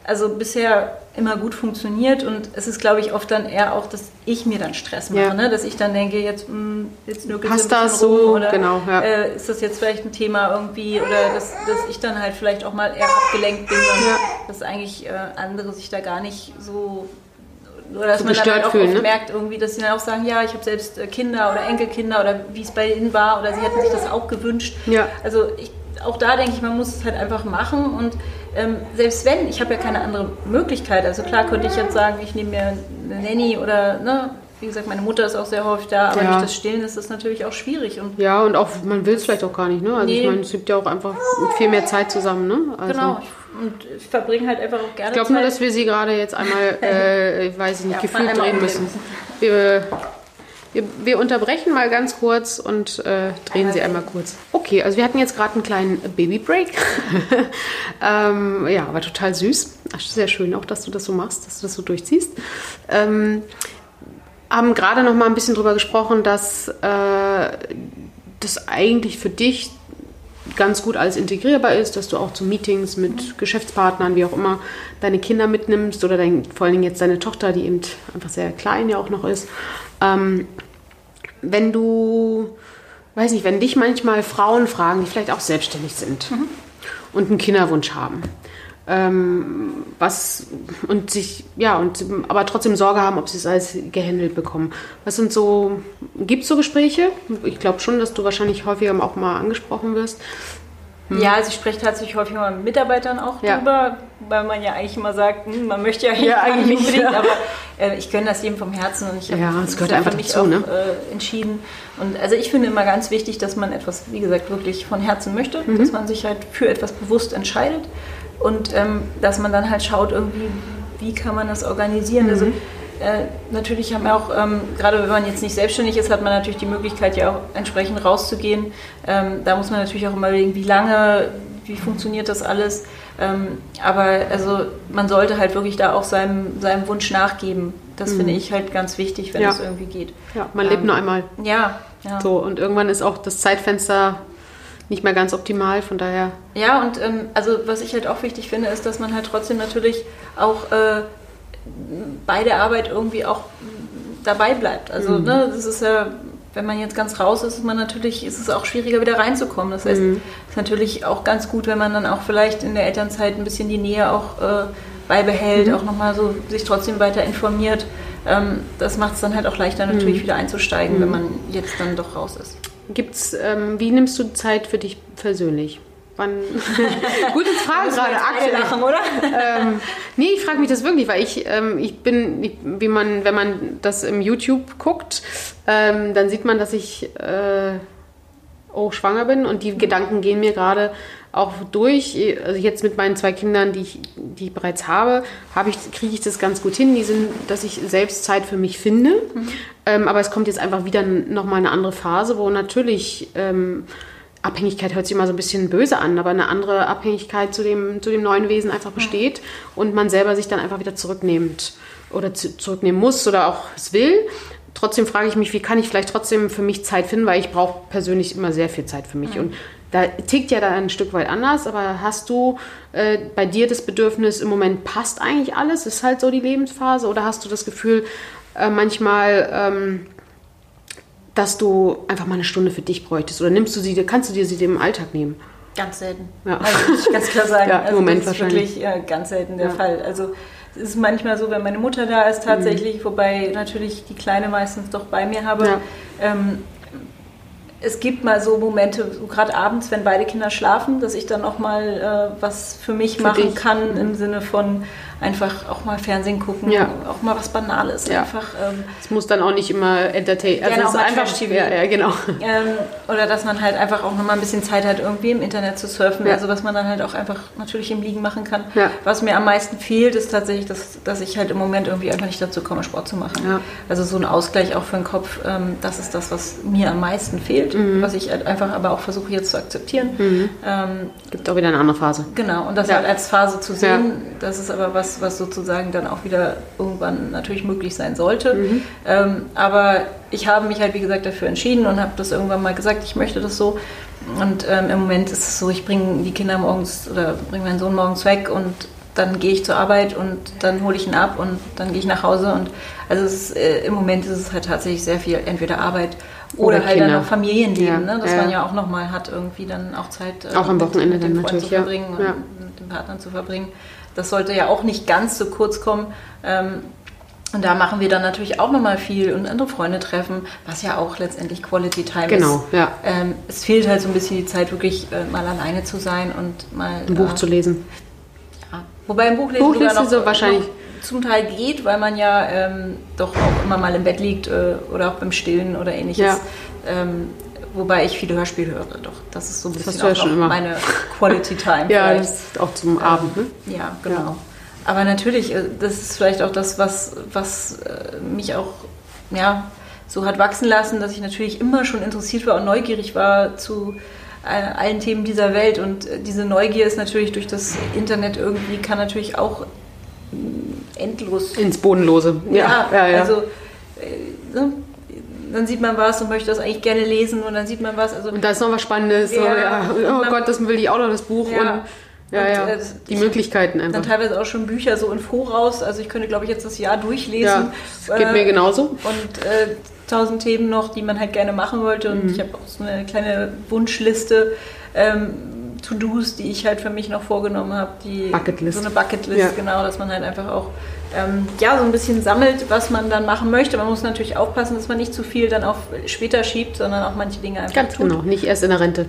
also bisher immer gut funktioniert und es ist, glaube ich, oft dann eher auch, dass ich mir dann Stress mache, Ja. ne? dass ich dann denke, jetzt, mh, jetzt nörgelt Passt das so? oder Genau, ja. äh, ist das jetzt vielleicht ein Thema irgendwie oder dass, dass ich dann halt vielleicht auch mal eher abgelenkt bin und Ja. dass eigentlich äh, andere sich da gar nicht so oder dass So man dann halt auch fühlen, oft ne? merkt irgendwie, dass sie dann auch sagen, ja, ich habe selbst äh, Kinder oder Enkelkinder oder wie es bei ihnen war oder sie hätten sich das auch gewünscht. Ja. Also ich, auch da denke ich, man muss es halt einfach machen und ähm, selbst wenn, ich habe ja keine andere Möglichkeit, also klar könnte ich jetzt sagen, ich nehme mir eine Nanny oder, ne, wie gesagt, meine Mutter ist auch sehr häufig da, aber Ja. durch das Stillen ist das natürlich auch schwierig und Ja, und auch, man will es vielleicht auch gar nicht, ne? Also ich Nee. meine, es gibt ja auch einfach viel mehr Zeit zusammen, ne? Also, genau, ich, und ich verbringe halt einfach auch gerne Ich glaube nur, dass wir sie gerade jetzt einmal, äh, ich weiß ich nicht, Ja, gefühlt einmal drehen müssen. Wir, wir, wir unterbrechen mal ganz kurz und äh, drehen sie einmal kurz. Okay, also wir hatten jetzt gerade einen kleinen Baby-Break. ähm, ja, aber total süß. Ach, sehr schön auch, dass du das so machst, dass du das so durchziehst. Ähm, haben gerade noch mal ein bisschen drüber gesprochen, dass äh, das eigentlich für dich ganz gut alles integrierbar ist, dass du auch zu Meetings mit Geschäftspartnern, wie auch immer, deine Kinder mitnimmst oder dein, vor allen Dingen jetzt deine Tochter, die eben einfach sehr klein ja auch noch ist. Ähm, wenn du, weiß nicht, wenn dich manchmal Frauen fragen, die vielleicht auch selbstständig sind und einen Kinderwunsch haben, ähm, was und sich ja und aber trotzdem Sorge haben, ob sie es alles gehandelt bekommen. Was sind so gibt es so Gespräche? Ich glaube schon, dass du wahrscheinlich häufiger auch mal angesprochen wirst. Hm. Ja, also ich spreche tatsächlich häufig mal mit Mitarbeitern auch ja. drüber, weil man ja eigentlich immer sagt, hm, man möchte ja, ja eigentlich nicht unbedingt, ja. aber äh, ich gönne das jedem vom Herzen und ich habe ja, das gehört einfach mich dazu, auch ne? äh, entschieden. Und also ich finde immer ganz wichtig, dass man etwas, wie gesagt, wirklich von Herzen möchte, mhm. dass man sich halt für etwas bewusst entscheidet und ähm, dass man dann halt schaut, irgendwie, wie kann man das organisieren. Also, mhm. Also äh, natürlich haben wir auch, ähm, gerade wenn man jetzt nicht selbstständig ist, hat man natürlich die Möglichkeit, ja auch entsprechend rauszugehen. Ähm, da muss man natürlich auch immer überlegen, wie lange, wie funktioniert das alles. Ähm, aber also man sollte halt wirklich da auch seinem, seinem Wunsch nachgeben. Das mhm. finde ich halt ganz wichtig, wenn es irgendwie geht. Ja, man lebt nur ähm, einmal. Ja, ja. So, und irgendwann ist auch das Zeitfenster nicht mehr ganz optimal, von daher. Ja, und ähm, also was ich halt auch wichtig finde, ist, dass man halt trotzdem natürlich auch äh, bei der Arbeit irgendwie auch dabei bleibt. Also, mhm. ne, das ist ja, wenn man jetzt ganz raus ist, ist man natürlich, ist es auch schwieriger wieder reinzukommen. Das heißt, mhm. es ist natürlich auch ganz gut, wenn man dann auch vielleicht in der Elternzeit ein bisschen die Nähe auch äh, beibehält, mhm. auch nochmal so sich trotzdem weiter informiert. Ähm, das macht es dann halt auch leichter, natürlich mhm. wieder einzusteigen, wenn mhm. man jetzt dann doch raus ist. Gibt's, ähm, wie nimmst du Zeit für dich persönlich? Wann? Gute Frage gerade aktuell. Lachen, oder? ähm, nee, ich frage mich das wirklich, weil ich, ähm, ich bin, ich, wie man, wenn man das im YouTube guckt, ähm, dann sieht man, dass ich äh, auch schwanger bin und die Gedanken gehen mir gerade auch durch. Also jetzt mit meinen zwei Kindern, die ich, die ich bereits habe, habe ich, kriege ich das ganz gut hin. Die sind, dass ich selbst Zeit für mich finde. Mhm. Ähm, aber es kommt jetzt einfach wieder nochmal eine andere Phase, wo natürlich ähm, Abhängigkeit hört sich immer so ein bisschen böse an, aber eine andere Abhängigkeit zu dem, zu dem neuen Wesen einfach besteht und man selber sich dann einfach wieder zurücknimmt oder zu, zurücknehmen muss oder auch es will. Trotzdem frage ich mich, wie kann ich vielleicht trotzdem für mich Zeit finden, weil ich brauche persönlich immer sehr viel Zeit für mich. Mhm. Und da tickt ja da ein Stück weit anders, aber hast du äh, bei dir das Bedürfnis, im Moment passt eigentlich alles, ist halt so die Lebensphase, oder hast du das Gefühl, äh, manchmal... Ähm, dass du einfach mal eine Stunde für dich bräuchtest? Oder nimmst du sie, kannst du dir sie im Alltag nehmen? Ganz selten. Ja. Also muss ich ganz klar sagen. ja, im also Moment das ist wirklich ja, ganz selten der ja. Fall. Also es ist manchmal so, wenn meine Mutter da ist tatsächlich, mhm. wobei natürlich die Kleine meistens doch bei mir habe. Ja. Ähm, es gibt mal so Momente, so gerade abends, wenn beide Kinder schlafen, dass ich dann auch mal äh, was für mich für machen dich. kann mhm. im Sinne von einfach auch mal Fernsehen gucken, ja. auch mal was Banales. Ja. Einfach, ähm, es muss dann auch nicht immer entertain. Also es ist einfach TV. Ja, ja genau. Ähm, oder dass man halt einfach auch noch mal ein bisschen Zeit hat, irgendwie im Internet zu surfen. Ja. Also was man dann halt auch einfach natürlich im Liegen machen kann. Was mir am meisten fehlt, ist tatsächlich, dass, dass ich halt im Moment irgendwie einfach nicht dazu komme, Sport zu machen. Also so ein Ausgleich auch für den Kopf, ähm, das ist das, was mir am meisten fehlt, mhm. was ich halt einfach aber auch versuche jetzt zu akzeptieren. Mhm. Ähm, Gibt auch wieder eine andere Phase. Genau, und das halt als Phase zu sehen, das ist aber was, was, was sozusagen dann auch wieder irgendwann natürlich möglich sein sollte. Mhm. Ähm, aber ich habe mich halt, wie gesagt, dafür entschieden und habe das irgendwann mal gesagt, ich möchte das so. Und ähm, im Moment ist es so, ich bringe die Kinder morgens oder bringe meinen Sohn morgens weg und dann gehe ich zur Arbeit und dann hole ich ihn ab und dann gehe ich nach Hause. Und also ist, äh, im Moment ist es halt tatsächlich sehr viel entweder Arbeit oder, oder halt dann noch Familienleben, ja. ne? dass ja. man ja auch nochmal hat, irgendwie dann auch Zeit äh, auch am Wochenende mit, dem Freund zu verbringen ja. und mit dem Partner zu verbringen. Das sollte ja auch nicht ganz so kurz kommen. Ähm, und da machen wir dann natürlich auch nochmal viel und andere Freunde treffen, was ja auch letztendlich Quality Time genau, ist. Genau, ja. Ähm, es fehlt halt so ein bisschen die Zeit, wirklich äh, mal alleine zu sein und mal. Ein Buch äh, zu lesen. Ja. Wobei ein Buch lesen Buch noch, so wahrscheinlich. Noch zum Teil geht, weil man ja ähm, doch auch immer mal im Bett liegt äh, oder auch beim Stillen oder ähnliches. Ja. Ähm, Wobei ich viele Hörspiele höre, doch. Das ist so ein bisschen auch ja meine Quality Time. ja, das ist auch zum ähm, Abend, ne? Ja, genau. Ja. Aber natürlich, äh, das ist vielleicht auch das, was, was äh, mich auch ja, so hat wachsen lassen, dass ich natürlich immer schon interessiert war und neugierig war zu äh, allen Themen dieser Welt. Und diese Neugier ist natürlich durch das Internet irgendwie, kann natürlich auch endlos. Ins Bodenlose. Ja, ja, ja. also. Dann sieht man was und möchte das eigentlich gerne lesen und dann sieht man was. Also und da ist noch was Spannendes. Ja, so, ja. Oh man, Gott, das will ich auch noch, das Buch. Ja. Und, ja, und, ja. Äh, die Möglichkeiten einfach. Dann teilweise auch schon Bücher so in Voraus. Also ich könnte, glaube ich, jetzt das Jahr durchlesen. Ja, das geht äh, mir genauso. Und äh, tausend Themen noch, die man halt gerne machen wollte. Und mhm. ich habe auch so eine kleine Wunschliste. Ähm, To-Dos, die ich halt für mich noch vorgenommen habe. Bucketlist. So eine Bucketlist, ja. genau, dass man halt einfach auch ähm, ja, so ein bisschen sammelt, was man dann machen möchte. Man muss natürlich aufpassen, dass man nicht zu viel dann auf später schiebt, sondern auch manche Dinge einfach Ganz tut. genau, nicht erst in der Rente.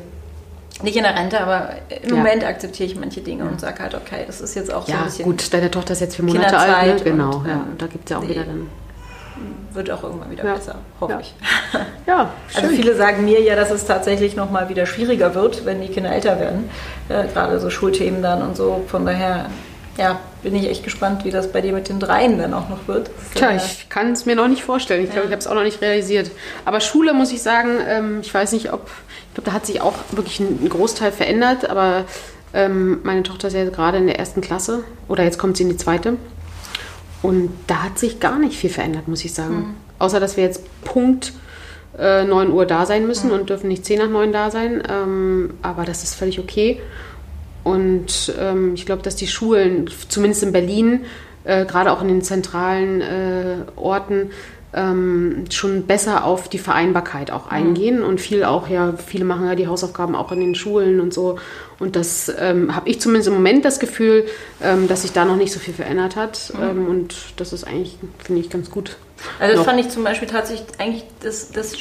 nicht in der Rente, aber im ja. Moment akzeptiere ich manche Dinge ja. und sage halt, okay, das ist jetzt auch so ein bisschen. gut, deine Tochter ist jetzt vier Monate alt, ne? genau. Und, ja, ähm, da gibt es ja auch wieder dann. Wird auch irgendwann wieder besser, hoffe ich. Ja, also viele sagen mir ja, dass es tatsächlich nochmal wieder schwieriger wird, wenn die Kinder älter werden. Äh, gerade so Schulthemen dann und so. Von daher ja, bin ich echt gespannt, wie das bei dir mit den Dreien dann auch noch wird. Tja, ich kann es mir noch nicht vorstellen. Ich ja. glaube, ich habe es auch noch nicht realisiert. Aber Schule muss ich sagen, ähm, ich weiß nicht, ob, ich glaube, da hat sich auch wirklich ein Großteil verändert, aber ähm, meine Tochter ist ja gerade in der ersten Klasse oder jetzt kommt sie in die zweite. Und da hat sich gar nicht viel verändert, muss ich sagen. Mhm. Außer, dass wir jetzt Punkt äh, 9 Uhr da sein müssen mhm. und dürfen nicht 10 nach 9 da sein. Ähm, aber das ist völlig okay. Und ähm, ich glaube, dass die Schulen, zumindest in Berlin, äh, gerade auch in den zentralen äh, Orten, ähm, schon besser auf die Vereinbarkeit auch mhm. eingehen mhm. und viel auch, ja, viele machen ja die Hausaufgaben auch in den Schulen und so. Und das ähm, habe ich zumindest im Moment das Gefühl, ähm, dass sich da noch nicht so viel verändert hat. Mhm. Ähm, und das ist eigentlich, finde ich, ganz gut. Also das noch. fand ich zum Beispiel tatsächlich eigentlich das, das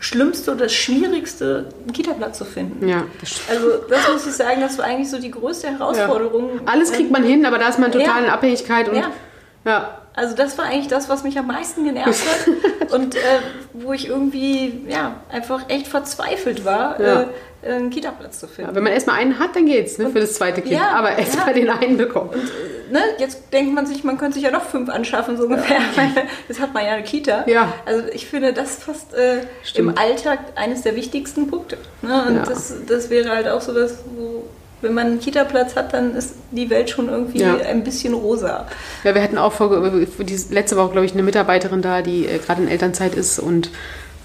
Schlimmste oder das Schwierigste, einen Kita-Platz zu finden. Ja. Das also das muss ich sagen, das war eigentlich so die größte Herausforderung. Ja. Alles kriegt man hin, aber da ist man total in Abhängigkeit und ja. ja. Also das war eigentlich das, was mich am meisten genervt hat und äh, wo ich irgendwie ja einfach echt verzweifelt war. Äh, einen Kita-Platz zu finden. Ja, wenn man erstmal einen hat, dann geht's ne, für das zweite Kind. Ja, aber erstmal ja. den einen bekommen. Und, äh, ne, jetzt denkt man sich, man könnte sich ja noch fünf anschaffen, so ungefähr. Jetzt hat man ja eine Kita. Ja. Also ich finde, das fast äh, im Alltag eines der wichtigsten Punkte. Ne? Und das, das wäre halt auch so was, wo wenn man einen Kita-Platz hat, dann ist die Welt schon irgendwie ja. ein bisschen rosa. Ja, wir hatten auch vor, die letzte Woche, glaube ich, eine Mitarbeiterin da, die äh, gerade in Elternzeit ist und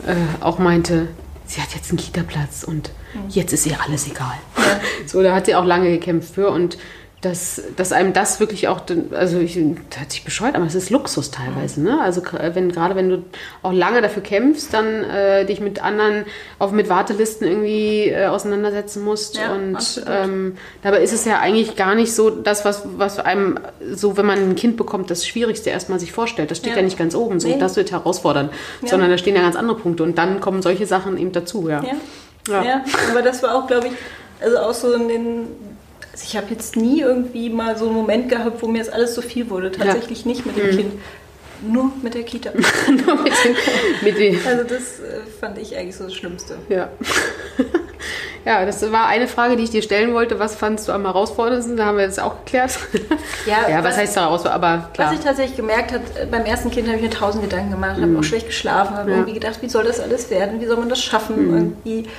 äh, auch meinte, sie hat jetzt einen Kita-Platz und mhm. jetzt ist ihr alles egal. Ja. So, da hat sie auch lange gekämpft für und dass, dass einem das wirklich auch, also ich, hört sich bescheuert, aber es ist Luxus teilweise. Ne? Also wenn, gerade wenn du auch lange dafür kämpfst, dann äh, dich mit anderen, auch mit Wartelisten irgendwie äh, auseinandersetzen musst. Ja, und ähm, dabei ist es ja eigentlich gar nicht so das, was, was einem so, wenn man ein Kind bekommt, das Schwierigste erstmal sich vorstellt. Das steht ja, ja nicht ganz oben, so nee. das wird herausfordern, ja. sondern da stehen ja ganz andere Punkte und dann kommen solche Sachen eben dazu. Ja, ja. ja. aber das war auch, glaube ich, also auch so in den also ich habe jetzt nie irgendwie mal so einen Moment gehabt, wo mir das alles so viel wurde. Tatsächlich ja. nicht mit dem mhm. Kind. Nur mit der Kita. Nur mit den, mit den. Also das äh, fand ich eigentlich so das Schlimmste. Ja. Ja, das war eine Frage, die ich dir stellen wollte. Was fandest du am herausforderndsten? Da haben wir jetzt auch geklärt. Ja, ja was, was heißt herausfordernd? Aber klar. Was ich tatsächlich gemerkt habe, äh, beim ersten Kind habe ich mir tausend Gedanken gemacht, habe auch schlecht geschlafen, habe ja. irgendwie gedacht, wie soll das alles werden? Wie soll man das schaffen? Mhm. Irgendwie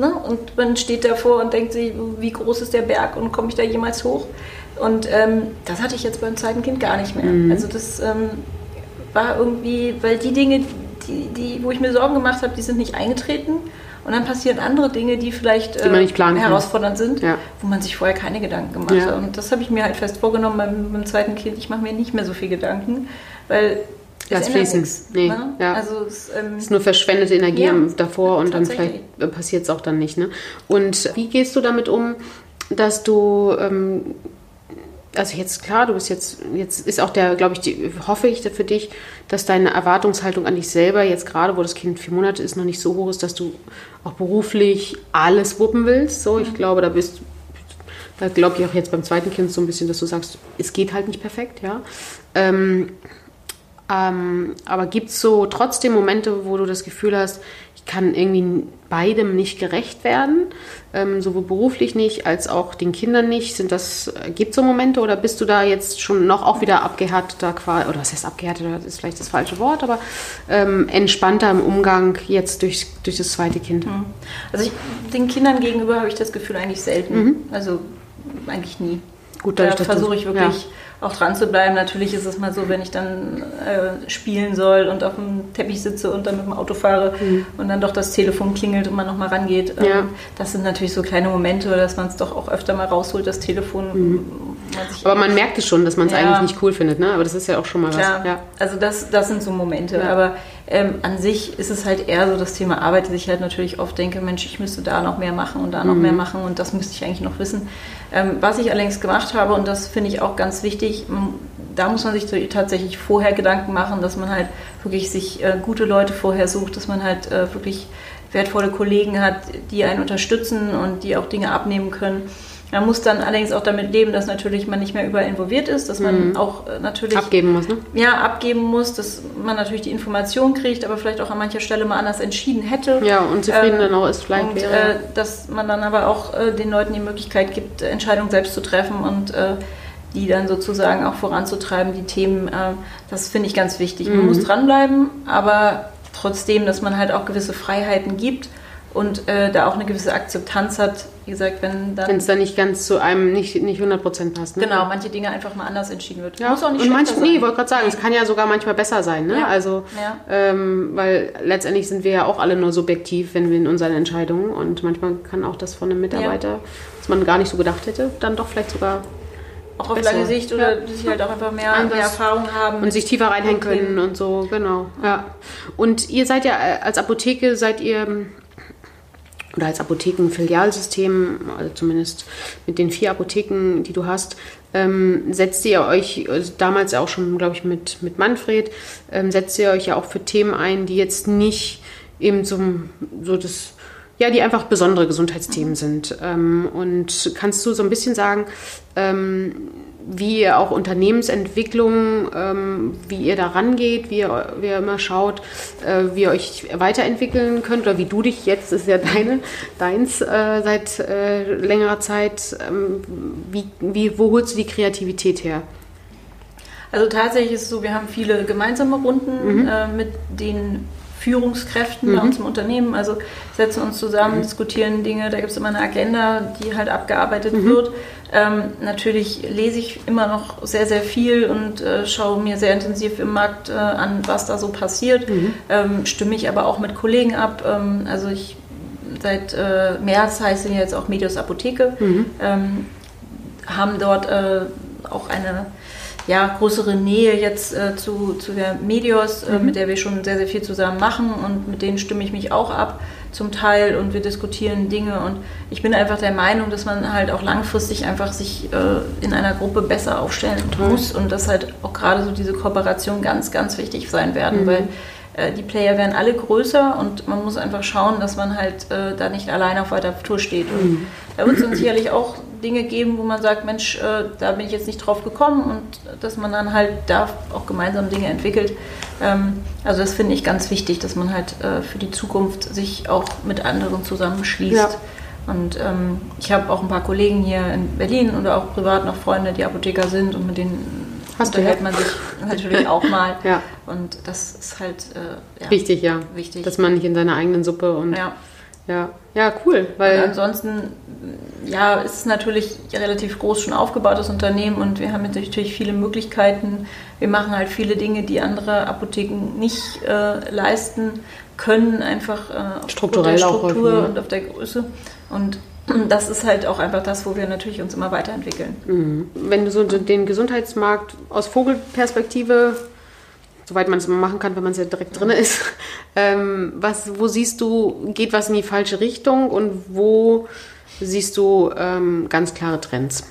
Ne? Und man steht davor und denkt sich, wie groß ist der Berg und komme ich da jemals hoch? Und ähm, das hatte ich jetzt beim zweiten Kind gar nicht mehr. Mhm. Also das ähm, war irgendwie, weil die Dinge, die, die, wo ich mir Sorgen gemacht habe, die sind nicht eingetreten. Und dann passieren andere Dinge, die vielleicht die äh, herausfordernd sind, ja. wo man sich vorher keine Gedanken gemacht ja. hat. Und das habe ich mir halt fest vorgenommen beim, beim zweiten Kind. Ich mache mir nicht mehr so viel Gedanken, weil Lass fließen. Nee, ne? ja. Also es ähm, ist nur verschwendete Energie ja, davor und dann vielleicht passiert es auch dann nicht. Ne? Und wie gehst du damit um, dass du ähm, also jetzt klar, du bist jetzt, jetzt ist auch der, glaube ich, die, hoffe ich für dich, dass deine Erwartungshaltung an dich selber jetzt gerade, wo das Kind vier Monate ist, noch nicht so hoch ist, dass du auch beruflich alles wuppen willst. So, ich glaube, da bist, da glaube ich auch jetzt beim zweiten Kind so ein bisschen, dass du sagst, es geht halt nicht perfekt, ja. Ähm, ähm, aber gibt es so trotzdem Momente, wo du das Gefühl hast, ich kann irgendwie beidem nicht gerecht werden, ähm, sowohl beruflich nicht als auch den Kindern nicht? Sind das, äh, gibt es so Momente oder bist du da jetzt schon noch auch wieder abgehärteter, oder was heißt abgehärteter, das ist vielleicht das falsche Wort, aber ähm, entspannter im Umgang jetzt durch, durch das zweite Kind? Mhm. Also ich, den Kindern gegenüber habe ich das Gefühl eigentlich selten, mhm. also eigentlich nie. Gut, da versuche ich wirklich... Ja auch dran zu bleiben. Natürlich ist es mal so, wenn ich dann äh, spielen soll und auf dem Teppich sitze und dann mit dem Auto fahre mhm. und dann doch das Telefon klingelt und man nochmal rangeht. Ähm, ja. Das sind natürlich so kleine Momente, dass man es doch auch öfter mal rausholt, das Telefon. Mhm. Aber man merkt es schon, dass man es ja. eigentlich nicht cool findet, ne? Aber das ist ja auch schon mal Klar. was. Ja. Also das, das sind so Momente. Aber ähm, an sich ist es halt eher so das Thema Arbeit, dass ich halt natürlich oft denke, Mensch, ich müsste da noch mehr machen und da noch mhm. mehr machen und das müsste ich eigentlich noch wissen. Ähm, was ich allerdings gemacht habe, und das finde ich auch ganz wichtig, da muss man sich tatsächlich vorher Gedanken machen, dass man halt wirklich sich äh, gute Leute vorher sucht, dass man halt äh, wirklich wertvolle Kollegen hat, die einen unterstützen und die auch Dinge abnehmen können. Man muss dann allerdings auch damit leben, dass natürlich man nicht mehr überall involviert ist, dass man mhm. auch äh, natürlich abgeben muss, ne? Ja, abgeben muss, dass man natürlich die Information kriegt, aber vielleicht auch an mancher Stelle mal anders entschieden hätte. Ja, und zufrieden ähm, dann auch ist vielleicht. Und äh, dass man dann aber auch äh, den Leuten die Möglichkeit gibt, Entscheidungen selbst zu treffen und äh, die dann sozusagen auch voranzutreiben, die Themen. Äh, das finde ich ganz wichtig. Mhm. Man muss dranbleiben, aber trotzdem, dass man halt auch gewisse Freiheiten gibt und äh, da auch eine gewisse Akzeptanz hat, wie gesagt, wenn dann... Wenn es dann nicht ganz zu einem, nicht, nicht 100% passt. Ne? Genau, manche Dinge einfach mal anders entschieden wird. Ja. Muss auch nicht und manche, sein. Nee, wollte gerade sagen, es kann ja sogar manchmal besser sein. Ne? Ja. Also, ja. Ähm, weil letztendlich sind wir ja auch alle nur subjektiv, wenn wir in unseren Entscheidungen und manchmal kann auch das von einem Mitarbeiter, ja. was man gar nicht so gedacht hätte, dann doch vielleicht sogar auch auf besser. lange Sicht oder ja. die halt auch einfach mehr, mehr Erfahrung haben. Und sich tiefer reinhängen können und so, genau. Ja. Und ihr seid ja äh, als Apotheke, seid ihr oder als Apothekenfilialsystem, also zumindest mit den vier Apotheken, die du hast, ähm, setzt ihr euch, also damals auch schon, glaube ich, mit, mit Manfred, ähm, setzt ihr euch ja auch für Themen ein, die jetzt nicht eben so, so das, ja, die einfach besondere Gesundheitsthemen sind. Ähm, und kannst du so ein bisschen sagen, ähm, wie ihr auch Unternehmensentwicklung, ähm, wie ihr da rangeht, wie ihr, wie ihr immer schaut, äh, wie ihr euch weiterentwickeln könnt oder wie du dich jetzt, das ist ja deine, deins äh, seit äh, längerer Zeit, ähm, wie, wie, wo holst du die Kreativität her? Also tatsächlich ist es so, wir haben viele gemeinsame Runden mhm. Äh, mit den Führungskräften mhm. bei uns im Unternehmen. Also setzen uns zusammen, mhm. diskutieren Dinge, da gibt es immer eine Agenda, die halt abgearbeitet mhm. wird. Ähm, natürlich lese ich immer noch sehr, sehr viel und äh, schaue mir sehr intensiv im Markt äh, an, was da so passiert. Mhm. Ähm, stimme ich aber auch mit Kollegen ab. Ähm, also ich seit äh, März heiße ich jetzt auch Medios Apotheke, mhm. ähm, haben dort äh, auch eine ja, größere Nähe jetzt äh, zu, zu der Medios, äh, mhm. mit der wir schon sehr, sehr viel zusammen machen und mit denen stimme ich mich auch ab zum Teil und wir diskutieren Dinge und ich bin einfach der Meinung, dass man halt auch langfristig einfach sich äh, in einer Gruppe besser aufstellen Total. muss und dass halt auch gerade so diese Kooperation ganz, ganz wichtig sein werden, mhm. weil äh, die Player werden alle größer und man muss einfach schauen, dass man halt äh, da nicht alleine auf weiter Tour steht. Und mhm. da wird es dann sicherlich auch Dinge geben, wo man sagt, Mensch, äh, da bin ich jetzt nicht drauf gekommen und dass man dann halt da auch gemeinsam Dinge entwickelt. Ähm, also das finde ich ganz wichtig, dass man halt äh, für die Zukunft sich auch mit anderen zusammenschließt. Ja. Und ähm, ich habe auch ein paar Kollegen hier in Berlin oder auch privat noch Freunde, die Apotheker sind und mit denen Hast unterhält ja. man sich natürlich auch mal. ja. Und das ist halt äh, ja, wichtig, ja. Wichtig. Dass man nicht in seiner eigenen Suppe und ja. Ja, ja cool. Weil und ansonsten, ja, ist es natürlich relativ groß schon aufgebautes Unternehmen und wir haben natürlich viele Möglichkeiten. Wir machen halt viele Dinge, die andere Apotheken nicht äh, leisten können, einfach äh, auf Strukturell der Struktur auch und auf der Größe. Und das ist halt auch einfach das, wo wir natürlich uns immer weiterentwickeln. Mhm. Wenn du so den Gesundheitsmarkt aus Vogelperspektive soweit man es machen kann, wenn man es ja direkt drin ist. Ähm, was, wo siehst du, geht was in die falsche Richtung und wo siehst du ähm, ganz klare Trends?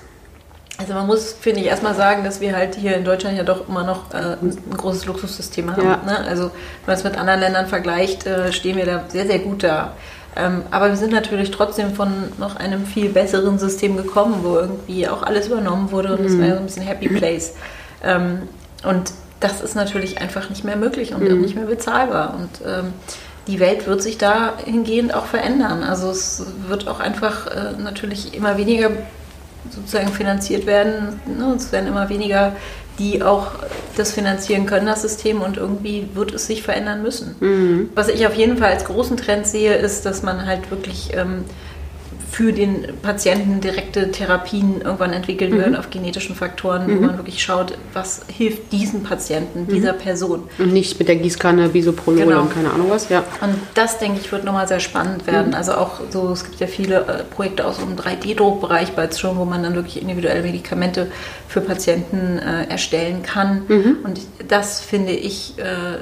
Also man muss, finde ich, erstmal sagen, dass wir halt hier in Deutschland ja doch immer noch äh, ein großes Luxussystem haben. Ja. Ne? Also wenn man es mit anderen Ländern vergleicht, äh, stehen wir da sehr, sehr gut da. Ähm, aber wir sind natürlich trotzdem von noch einem viel besseren System gekommen, wo irgendwie auch alles übernommen wurde und es mhm. war ja so ein bisschen Happy Place. Ähm, und das ist natürlich einfach nicht mehr möglich und mhm. nicht mehr bezahlbar. Und ähm, die Welt wird sich dahingehend auch verändern. Also es wird auch einfach äh, natürlich immer weniger sozusagen finanziert werden. Ne? Es werden immer weniger, die auch das finanzieren können, das System, und irgendwie wird es sich verändern müssen. Mhm. Was ich auf jeden Fall als großen Trend sehe, ist, dass man halt wirklich ähm, für den Patienten direkte Therapien irgendwann entwickeln mhm. würden auf genetischen Faktoren, mhm. wo man wirklich schaut, was hilft diesen Patienten, mhm. dieser Person. Und nicht mit der Gießkanne, Bisoprolol genau. und keine Ahnung was, ja. Und das, denke ich, wird nochmal sehr spannend werden. Mhm. Also auch so, es gibt ja viele äh, Projekte aus dem 3D-Druckbereich bereits schon, wo man dann wirklich individuelle Medikamente für Patienten äh, erstellen kann. Mhm. Und das finde ich äh,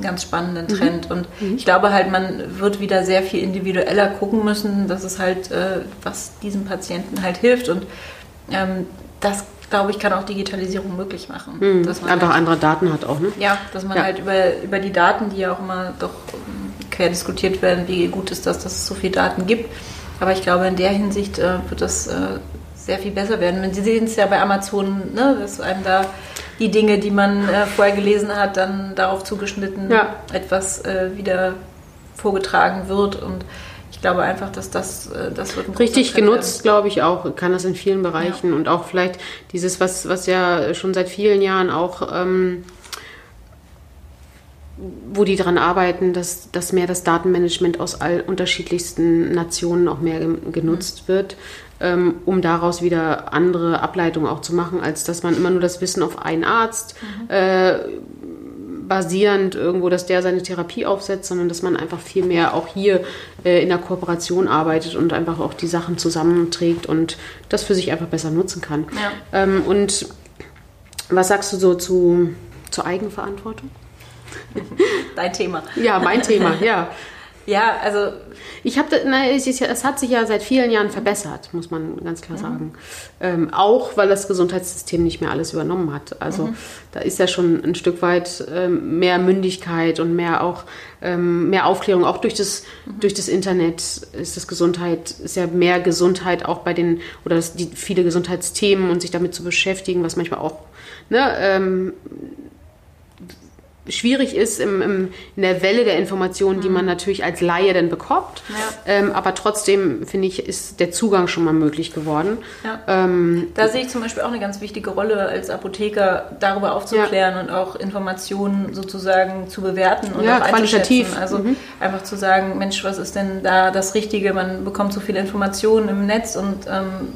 ganz spannenden mhm. Trend. Mhm. Und ich glaube halt, man wird wieder sehr viel individueller gucken müssen, dass es halt, äh, was diesem Patienten halt hilft. Und ähm, das, glaube ich, kann auch Digitalisierung möglich machen. Mhm. Dass man Einfach halt, andere Daten hat auch, ne? Ja, dass man ja. halt über, über die Daten, die ja auch immer doch ähm, quer diskutiert werden, wie gut ist das, dass es so viele Daten gibt. Aber ich glaube, in der Hinsicht äh, wird das äh, sehr viel besser werden. Sie sehen es ja bei Amazon, ne, dass einem da die Dinge, die man äh, vorher gelesen hat, dann darauf zugeschnitten Ja. etwas äh, wieder vorgetragen wird. Und ich glaube einfach, dass das, äh, das wird ein Richtig genutzt, glaube ich auch, kann das in vielen Bereichen. Und auch vielleicht dieses, was, was ja schon seit vielen Jahren auch, ähm, wo die dran arbeiten, dass, dass mehr das Datenmanagement aus all unterschiedlichsten Nationen auch mehr genutzt wird, ähm, um daraus wieder andere Ableitungen auch zu machen, als dass man immer nur das Wissen auf einen Arzt äh, basierend irgendwo, dass der seine Therapie aufsetzt, sondern dass man einfach viel mehr auch hier äh, in der Kooperation arbeitet und einfach auch die Sachen zusammenträgt und das für sich einfach besser nutzen kann. Ja. Ähm, und was sagst du so zu, zur Eigenverantwortung? Dein Thema. Ja, mein Thema, ja. Ja, also Ich habe, es, ist es hat sich ja seit vielen Jahren verbessert, muss man ganz klar sagen. Ähm, auch weil das Gesundheitssystem nicht mehr alles übernommen hat. Also da ist ja schon ein Stück weit ähm, mehr Mündigkeit und mehr auch ähm, mehr Aufklärung. Auch durch das durch das Internet ist das Gesundheit ist ja mehr Gesundheit auch bei den oder das, die viele Gesundheitsthemen und sich damit zu beschäftigen, was manchmal auch ne, ähm, schwierig ist im, im, in der Welle der Informationen, die man natürlich als Laie dann bekommt. Ja. Ähm, aber trotzdem, finde ich, ist der Zugang schon mal möglich geworden. Ja. Ähm, Da sehe ich zum Beispiel auch eine ganz wichtige Rolle als Apotheker, darüber aufzuklären und auch Informationen sozusagen zu bewerten und Ja, auch qualitativ. Also Mhm. einfach zu sagen, Mensch, was ist denn da das Richtige? Man bekommt so viele Informationen im Netz und ähm,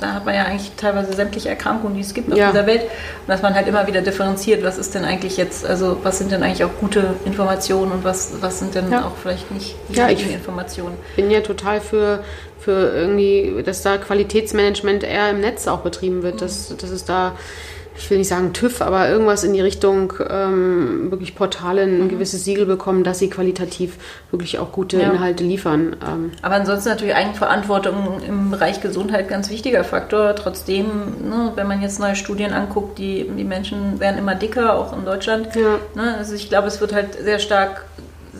da hat man ja eigentlich teilweise sämtliche Erkrankungen, die es gibt auf Ja. dieser Welt. Und dass man halt immer wieder differenziert, was ist denn eigentlich jetzt, also was sind denn eigentlich auch gute Informationen und was, was sind denn Ja. auch vielleicht nicht die Ja, ich- richtigen Informationen. bin ja total für, für irgendwie, dass da Qualitätsmanagement eher im Netz auch betrieben wird, dass, dass es da, ich will nicht sagen TÜV, aber irgendwas in die Richtung ähm, wirklich Portale ein gewisses Siegel bekommen, dass sie qualitativ wirklich auch gute Ja. Inhalte liefern. Ähm, Aber ansonsten natürlich Eigenverantwortung im Bereich Gesundheit ganz wichtiger Faktor. Trotzdem, ne, wenn man jetzt neue Studien anguckt, die, die Menschen werden immer dicker, auch in Deutschland. Ja. Ne, also ich glaube, es wird halt sehr stark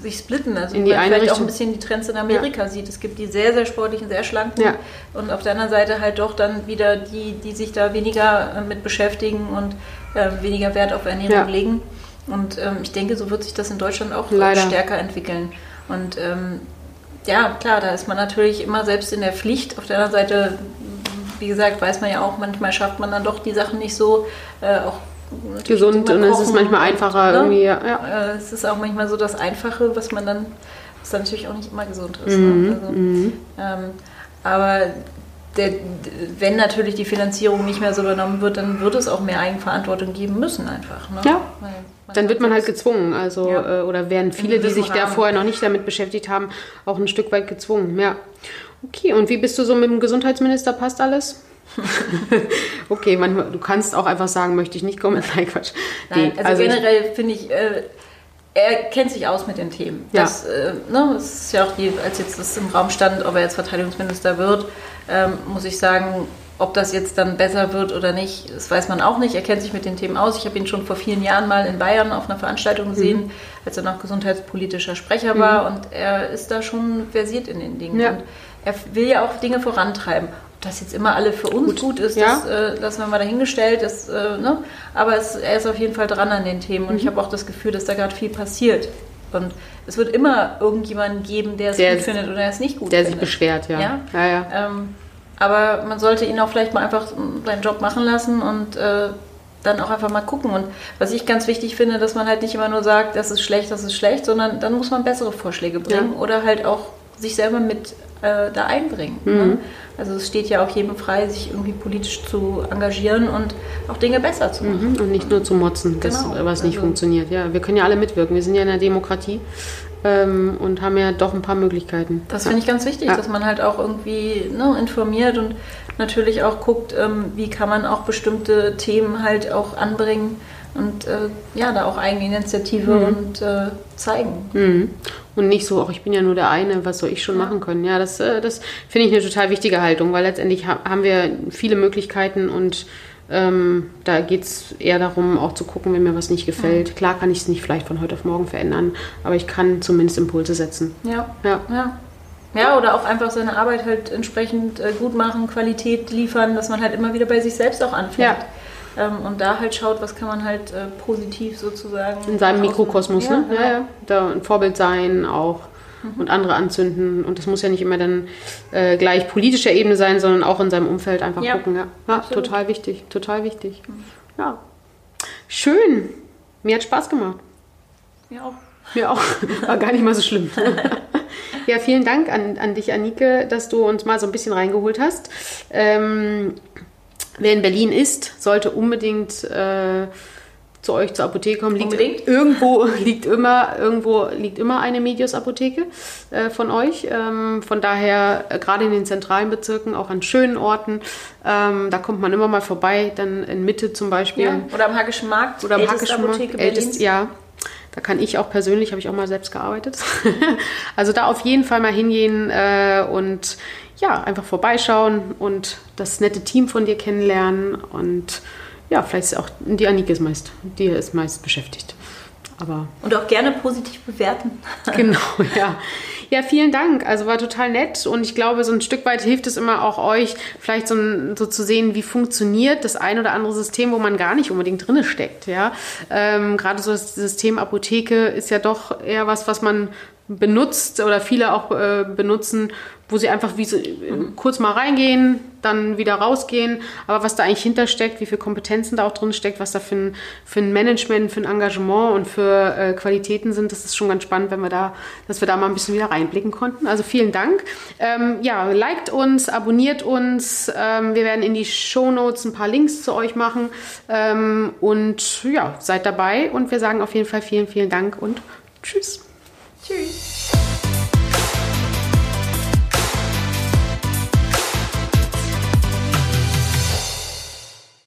sich splitten. Also In die man eine vielleicht auch Richtung. ein bisschen die Trends in Amerika sieht. Es gibt die sehr, sehr sportlichen, sehr schlanken Ja. und auf der anderen Seite halt doch dann wieder die, die sich da weniger äh, mit beschäftigen und äh, weniger Wert auf Ernährung Ja. legen. Und ähm, ich denke, so wird sich das in Deutschland auch Leider. stärker entwickeln. Und ähm, ja, klar, da ist man natürlich immer selbst in der Pflicht. Auf der anderen Seite, wie gesagt, weiß man ja auch, manchmal schafft man dann doch die Sachen nicht so. Äh, auch gesund und es ist manchmal einfacher ne? irgendwie. Ja, ja. Äh, es ist auch manchmal so das Einfache, was man dann, was dann natürlich auch nicht immer gesund ist. Mhm, Ne? Also, ähm, aber der, wenn natürlich die Finanzierung nicht mehr so übernommen wird, dann wird es auch mehr Eigenverantwortung geben müssen einfach. Ne? Ja. Dann wird man halt gezwungen, also Ja. äh, oder werden viele, die sich da vorher noch nicht damit beschäftigt haben, auch ein Stück weit gezwungen. Ja. Okay, und wie bist du so mit dem Gesundheitsminister? Passt alles? okay, manchmal, du kannst auch einfach sagen, möchte ich nicht kommen. Nein, Quatsch. Nein, also, ich- generell finde ich, äh, er kennt sich aus mit den Themen. Ja. Das, äh, ne, das ist ja auch die, als jetzt das im Raum stand, ob er jetzt Verteidigungsminister wird, ähm, muss ich sagen, ob das jetzt dann besser wird oder nicht, das weiß man auch nicht. Er kennt sich mit den Themen aus. Ich habe ihn schon vor vielen Jahren mal in Bayern auf einer Veranstaltung gesehen, Mhm. als er noch gesundheitspolitischer Sprecher war und er ist da schon versiert in den Dingen. Ja. Und er will ja auch Dinge vorantreiben. Ob das jetzt immer alle für uns gut, ist, Ja. das äh, lassen wir mal dahingestellt. Das, äh, ne? Aber es, er ist auf jeden Fall dran an den Themen und Mhm. ich habe auch das Gefühl, dass da gerade viel passiert. Und es wird immer irgendjemanden geben, der es Der- gut findet oder der es nicht gut der sich findet. beschwert, ja. Ja? ja, ja. Ähm, aber man sollte ihn auch vielleicht mal einfach seinen Job machen lassen und äh, dann auch einfach mal gucken. Und was ich ganz wichtig finde, dass man halt nicht immer nur sagt, das ist schlecht, das ist schlecht, sondern dann muss man bessere Vorschläge bringen oder halt auch sich selber mit äh, da einbringen. Mhm. Ne? Also es steht ja auch jedem frei, sich irgendwie politisch zu engagieren und auch Dinge besser zu machen. Mhm, Und nicht nur zu motzen, das, Genau, was nicht also- funktioniert. Ja, wir können ja alle mitwirken. Wir sind ja in einer Demokratie ähm, und haben ja doch ein paar Möglichkeiten. Das finde ich ganz wichtig, Ja. dass man halt auch irgendwie ne, informiert und natürlich auch guckt, ähm, wie kann man auch bestimmte Themen halt auch anbringen und äh, ja, da auch Eigeninitiative und äh, zeigen. Mhm. Und nicht so, ach, ich bin ja nur der eine, was soll ich schon machen können. Ja, das, äh, das finde ich eine total wichtige Haltung, weil letztendlich ha haben wir viele Möglichkeiten und Ähm, da geht es eher darum, auch zu gucken, wenn mir was nicht gefällt. Mhm. Klar kann ich es nicht vielleicht von heute auf morgen verändern, aber ich kann zumindest Impulse setzen. Ja. Ja. ja. Ja, oder auch einfach seine Arbeit halt entsprechend äh, gut machen, Qualität liefern, dass man halt immer wieder bei sich selbst auch anfängt. Ja. Ähm, und da halt schaut, was kann man halt äh, positiv sozusagen. In seinem Mikrokosmos, ja, ne? Ja, ja. Da ein Vorbild sein auch mhm. und andere anzünden. Und das muss ja nicht immer dann äh, gleich politischer Ebene sein, sondern auch in seinem Umfeld einfach ja. gucken. Ja, ja total wichtig, total wichtig. Mhm. Ja. Schön. Mir hat Spaß gemacht. Mir auch. Mir auch. War gar nicht mal so schlimm. ja, vielen Dank an, an dich, Anike, dass du uns mal so ein bisschen reingeholt hast. Ähm, wer in Berlin ist, sollte unbedingt äh, zu euch zur Apotheke kommen. Liegt, Unbedingt. Irgendwo liegt immer, irgendwo liegt immer eine Medios-Apotheke äh, von euch. Ähm, von daher, äh, gerade in den zentralen Bezirken, auch an schönen Orten, ähm, da kommt man immer mal vorbei, dann in Mitte zum Beispiel. Ja, oder am Hackischen Markt. Oder am Hackischen Markt. Ältest, ja. Da kann ich auch persönlich, habe ich auch mal selbst gearbeitet. also da auf jeden Fall mal hingehen äh, und ja, einfach vorbeischauen und das nette Team von dir kennenlernen und ja, vielleicht ist auch die Anike ist meist, die ist meist beschäftigt. Aber und auch gerne positiv bewerten. genau, ja. Ja, vielen Dank. Also war total nett und ich glaube, so ein Stück weit hilft es immer auch euch, vielleicht so, so zu sehen, wie funktioniert das ein oder andere System, wo man gar nicht unbedingt drin steckt. Ja, ähm, gerade so das System Apotheke ist ja doch eher was, was man benutzt oder viele auch äh, benutzen, wo sie einfach wie so, mhm. kurz mal reingehen, dann wieder rausgehen. Aber was da eigentlich hintersteckt, wie viele Kompetenzen da auch drin steckt, was da für ein, für ein Management, für ein Engagement und für äh, Qualitäten sind, das ist schon ganz spannend, wenn wir da, dass wir da mal ein bisschen wieder reinblicken konnten. Also vielen Dank. Ähm, ja, liked uns, abonniert uns. Ähm, wir werden in die Show Notes ein paar Links zu euch machen. Ähm, und ja, seid dabei und wir sagen auf jeden Fall vielen, vielen Dank und tschüss.